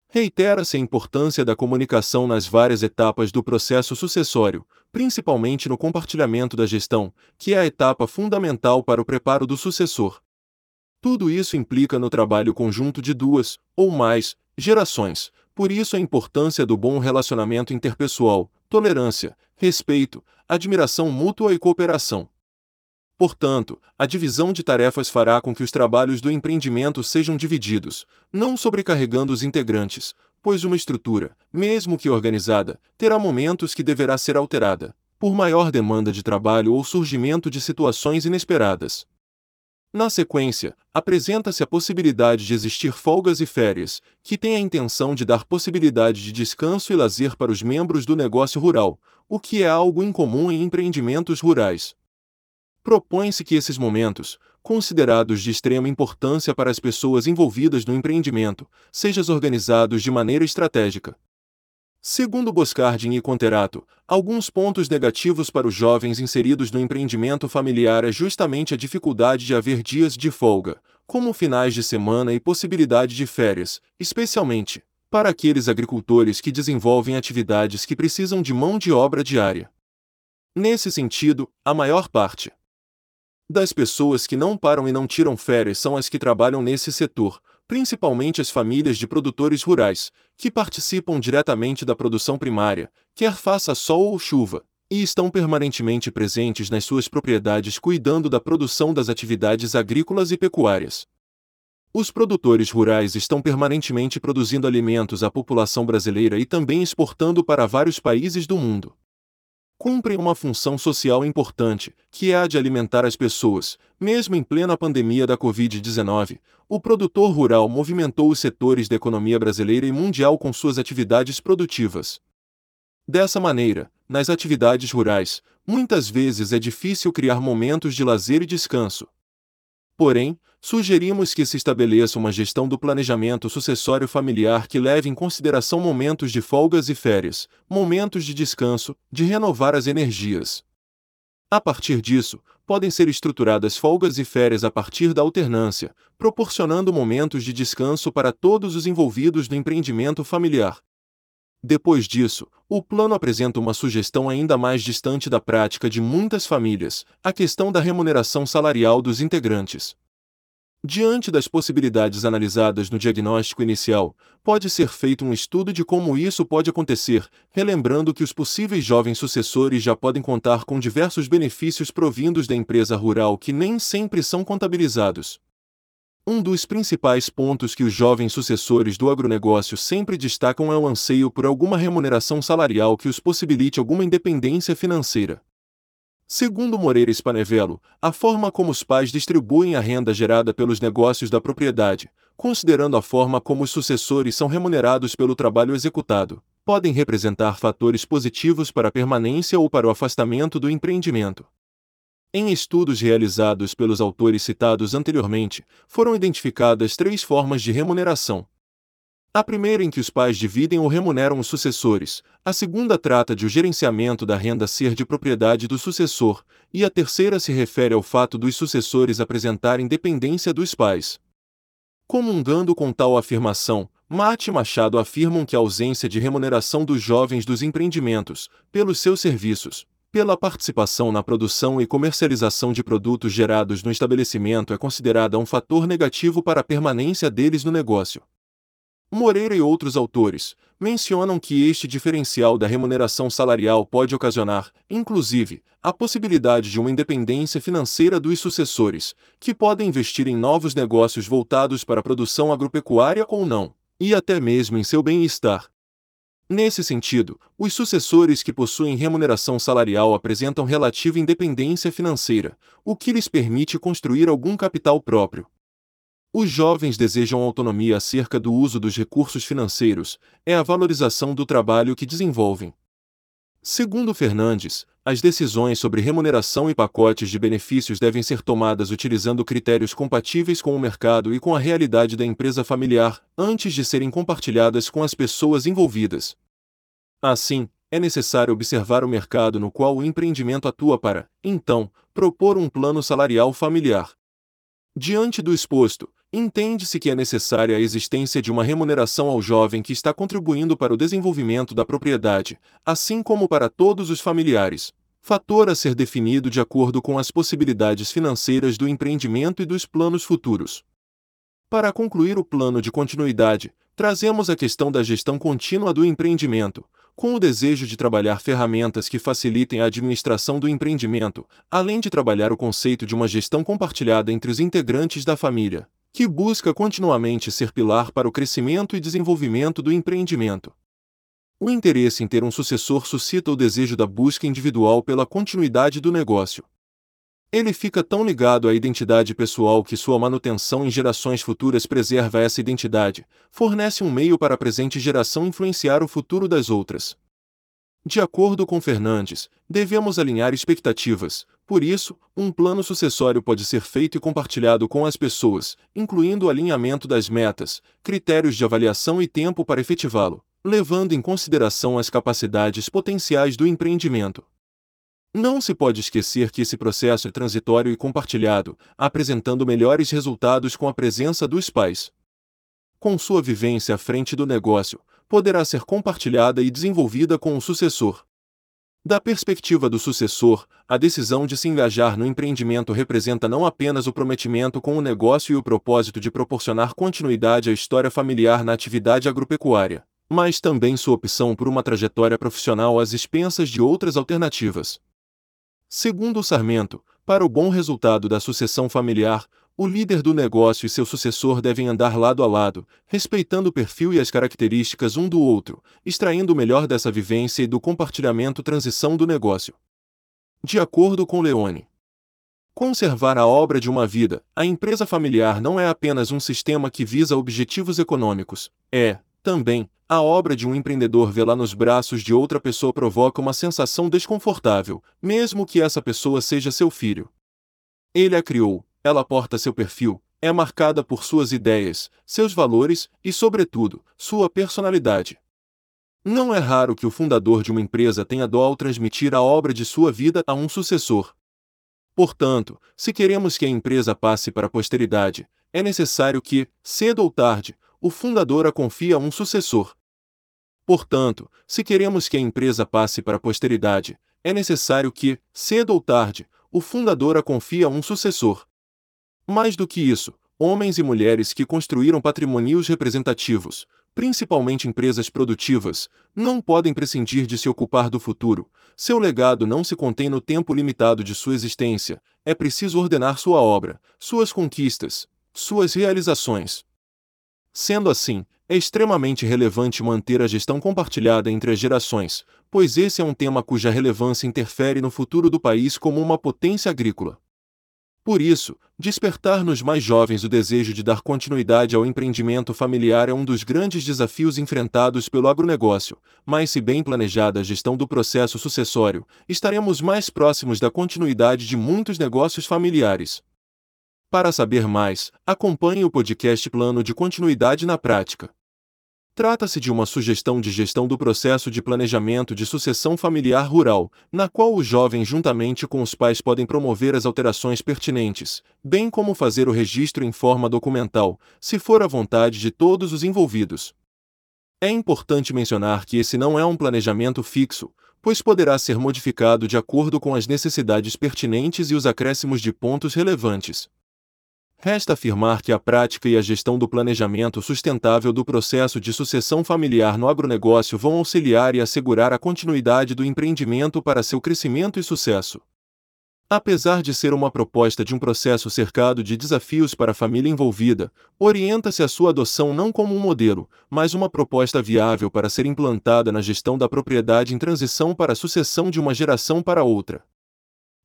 Reitera-se a importância da comunicação nas várias etapas do processo sucessório, principalmente no compartilhamento da gestão, que é a etapa fundamental para o preparo do sucessor. Tudo isso implica no trabalho conjunto de duas, ou mais, gerações, por isso a importância do bom relacionamento interpessoal, tolerância, respeito, admiração mútua e cooperação. Portanto, a divisão de tarefas fará com que os trabalhos do empreendimento sejam divididos, não sobrecarregando os integrantes, pois uma estrutura, mesmo que organizada, terá momentos que deverá ser alterada, por maior demanda de trabalho ou surgimento de situações inesperadas. Na sequência, apresenta-se a possibilidade de existir folgas e férias, que têm a intenção de dar possibilidade de descanso e lazer para os membros do negócio rural, o que é algo incomum em empreendimentos rurais. Propõe-se que esses momentos, considerados de extrema importância para as pessoas envolvidas no empreendimento, sejam organizados de maneira estratégica, Segundo Boscardin e Conterato, alguns pontos negativos para os jovens inseridos no empreendimento familiar é justamente a dificuldade de haver dias de folga, como finais de semana e possibilidade de férias, especialmente para aqueles agricultores que desenvolvem atividades que precisam de mão de obra diária. Nesse sentido, a maior parte das pessoas que não param e não tiram férias são as que trabalham nesse setor, principalmente as famílias de produtores rurais, que participam diretamente da produção primária, quer faça sol ou chuva, e estão permanentemente presentes nas suas propriedades cuidando da produção das atividades agrícolas e pecuárias. Os produtores rurais estão permanentemente produzindo alimentos à população brasileira e também exportando para vários países do mundo. Cumprem uma função social importante, que é a de alimentar as pessoas. Mesmo em plena pandemia da Covid-19, o produtor rural movimentou os setores da economia brasileira e mundial com suas atividades produtivas. Dessa maneira, nas atividades rurais, muitas vezes é difícil criar momentos de lazer e descanso. Porém, sugerimos que se estabeleça uma gestão do planejamento sucessório familiar que leve em consideração momentos de folgas e férias, momentos de descanso, de renovar as energias. A partir disso, podem ser estruturadas folgas e férias a partir da alternância, proporcionando momentos de descanso para todos os envolvidos no empreendimento familiar. Depois disso, o plano apresenta uma sugestão ainda mais distante da prática de muitas famílias: a questão da remuneração salarial dos integrantes. Diante das possibilidades analisadas no diagnóstico inicial, pode ser feito um estudo de como isso pode acontecer, relembrando que os possíveis jovens sucessores já podem contar com diversos benefícios provindos da empresa rural que nem sempre são contabilizados. Um dos principais pontos que os jovens sucessores do agronegócio sempre destacam é o anseio por alguma remuneração salarial que os possibilite alguma independência financeira. Segundo Moreira Spanevello, a forma como os pais distribuem a renda gerada pelos negócios da propriedade, considerando a forma como os sucessores são remunerados pelo trabalho executado, podem representar fatores positivos para a permanência ou para o afastamento do empreendimento. Em estudos realizados pelos autores citados anteriormente, foram identificadas três formas de remuneração, a primeira em que os pais dividem ou remuneram os sucessores, a segunda trata de o gerenciamento da renda ser de propriedade do sucessor, e a terceira se refere ao fato dos sucessores apresentarem dependência dos pais. Comungando com tal afirmação, Mate e Machado afirmam que a ausência de remuneração dos jovens dos empreendimentos, pelos seus serviços, pela participação na produção e comercialização de produtos gerados no estabelecimento é considerada um fator negativo para a permanência deles no negócio. Moreira e outros autores mencionam que este diferencial da remuneração salarial pode ocasionar, inclusive, a possibilidade de uma independência financeira dos sucessores, que podem investir em novos negócios voltados para a produção agropecuária ou não, e até mesmo em seu bem-estar. Nesse sentido, os sucessores que possuem remuneração salarial apresentam relativa independência financeira, o que lhes permite construir algum capital próprio. Os jovens desejam autonomia acerca do uso dos recursos financeiros, é a valorização do trabalho que desenvolvem. Segundo Fernandes, as decisões sobre remuneração e pacotes de benefícios devem ser tomadas utilizando critérios compatíveis com o mercado e com a realidade da empresa familiar, antes de serem compartilhadas com as pessoas envolvidas. Assim, é necessário observar o mercado no qual o empreendimento atua para, então, propor um plano salarial familiar. Diante do exposto, entende-se que é necessária a existência de uma remuneração ao jovem que está contribuindo para o desenvolvimento da propriedade, assim como para todos os familiares, fator a ser definido de acordo com as possibilidades financeiras do empreendimento e dos planos futuros. Para concluir o plano de continuidade, trazemos a questão da gestão contínua do empreendimento, com o desejo de trabalhar ferramentas que facilitem a administração do empreendimento, além de trabalhar o conceito de uma gestão compartilhada entre os integrantes da família que busca continuamente ser pilar para o crescimento e desenvolvimento do empreendimento. O interesse em ter um sucessor suscita o desejo da busca individual pela continuidade do negócio. Ele fica tão ligado à identidade pessoal que sua manutenção em gerações futuras preserva essa identidade, fornece um meio para a presente geração influenciar o futuro das outras. De acordo com Fernandes, devemos alinhar expectativas, por isso, um plano sucessório pode ser feito e compartilhado com as pessoas, incluindo o alinhamento das metas, critérios de avaliação e tempo para efetivá-lo, levando em consideração as capacidades potenciais do empreendimento. Não se pode esquecer que esse processo é transitório e compartilhado, apresentando melhores resultados com a presença dos pais. Com sua vivência à frente do negócio, poderá ser compartilhada e desenvolvida com o sucessor. Da perspectiva do sucessor, a decisão de se engajar no empreendimento representa não apenas o prometimento com o negócio e o propósito de proporcionar continuidade à história familiar na atividade agropecuária, mas também sua opção por uma trajetória profissional às expensas de outras alternativas. Segundo o Sarmento, para o bom resultado da sucessão familiar, o líder do negócio e seu sucessor devem andar lado a lado, respeitando o perfil e as características um do outro, extraindo o melhor dessa vivência e do compartilhamento transição do negócio. De acordo com Leone, conservar a obra de uma vida, a empresa familiar não é apenas um sistema que visa objetivos econômicos, é, também, a obra de um empreendedor vê-la nos braços de outra pessoa provoca uma sensação desconfortável, mesmo que essa pessoa seja seu filho. Ele a criou, ela porta seu perfil, é marcada por suas ideias, seus valores e, sobretudo, sua personalidade. Não é raro que o fundador de uma empresa tenha dó ao transmitir a obra de sua vida a um sucessor. Portanto, se queremos que a empresa passe para a posteridade, é necessário que, cedo ou tarde, o fundador a confie a um sucessor. Portanto, se queremos que a empresa passe para a posteridade, é necessário que, cedo ou tarde, o fundador a confie a um sucessor. Mais do que isso, homens e mulheres que construíram patrimônios representativos, principalmente empresas produtivas, não podem prescindir de se ocupar do futuro. Seu legado não se contém no tempo limitado de sua existência, é preciso ordenar sua obra, suas conquistas, suas realizações. Sendo assim, é extremamente relevante manter a gestão compartilhada entre as gerações, pois esse é um tema cuja relevância interfere no futuro do país como uma potência agrícola. Por isso, despertar nos mais jovens o desejo de dar continuidade ao empreendimento familiar é um dos grandes desafios enfrentados pelo agronegócio, mas se bem planejada a gestão do processo sucessório, estaremos mais próximos da continuidade de muitos negócios familiares. Para saber mais, acompanhe o podcast Plano de Continuidade na Prática. Trata-se de uma sugestão de gestão do processo de planejamento de sucessão familiar rural, na qual o jovem, juntamente com os pais, podem promover as alterações pertinentes, bem como fazer o registro em forma documental, se for a vontade de todos os envolvidos. É importante mencionar que esse não é um planejamento fixo, pois poderá ser modificado de acordo com as necessidades pertinentes e os acréscimos de pontos relevantes. Resta afirmar que a prática e a gestão do planejamento sustentável do processo de sucessão familiar no agronegócio vão auxiliar e assegurar a continuidade do empreendimento para seu crescimento e sucesso. Apesar de ser uma proposta de um processo cercado de desafios para a família envolvida, orienta-se a sua adoção não como um modelo, mas uma proposta viável para ser implantada na gestão da propriedade em transição para a sucessão de uma geração para outra.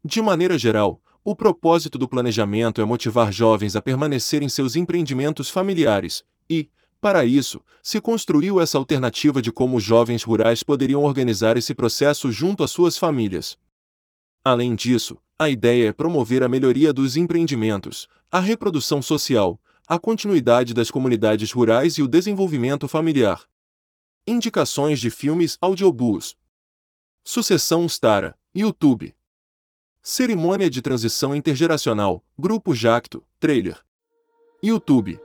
De maneira geral, o propósito do planejamento é motivar jovens a permanecer em seus empreendimentos familiares, e, para isso, se construiu essa alternativa de como jovens rurais poderiam organizar esse processo junto às suas famílias. Além disso, a ideia é promover a melhoria dos empreendimentos, a reprodução social, a continuidade das comunidades rurais e o desenvolvimento familiar. Indicações de filmes audiobooks. Sucessão Stara, YouTube. Cerimônia de transição intergeracional, Grupo Jacto, Trailer. YouTube.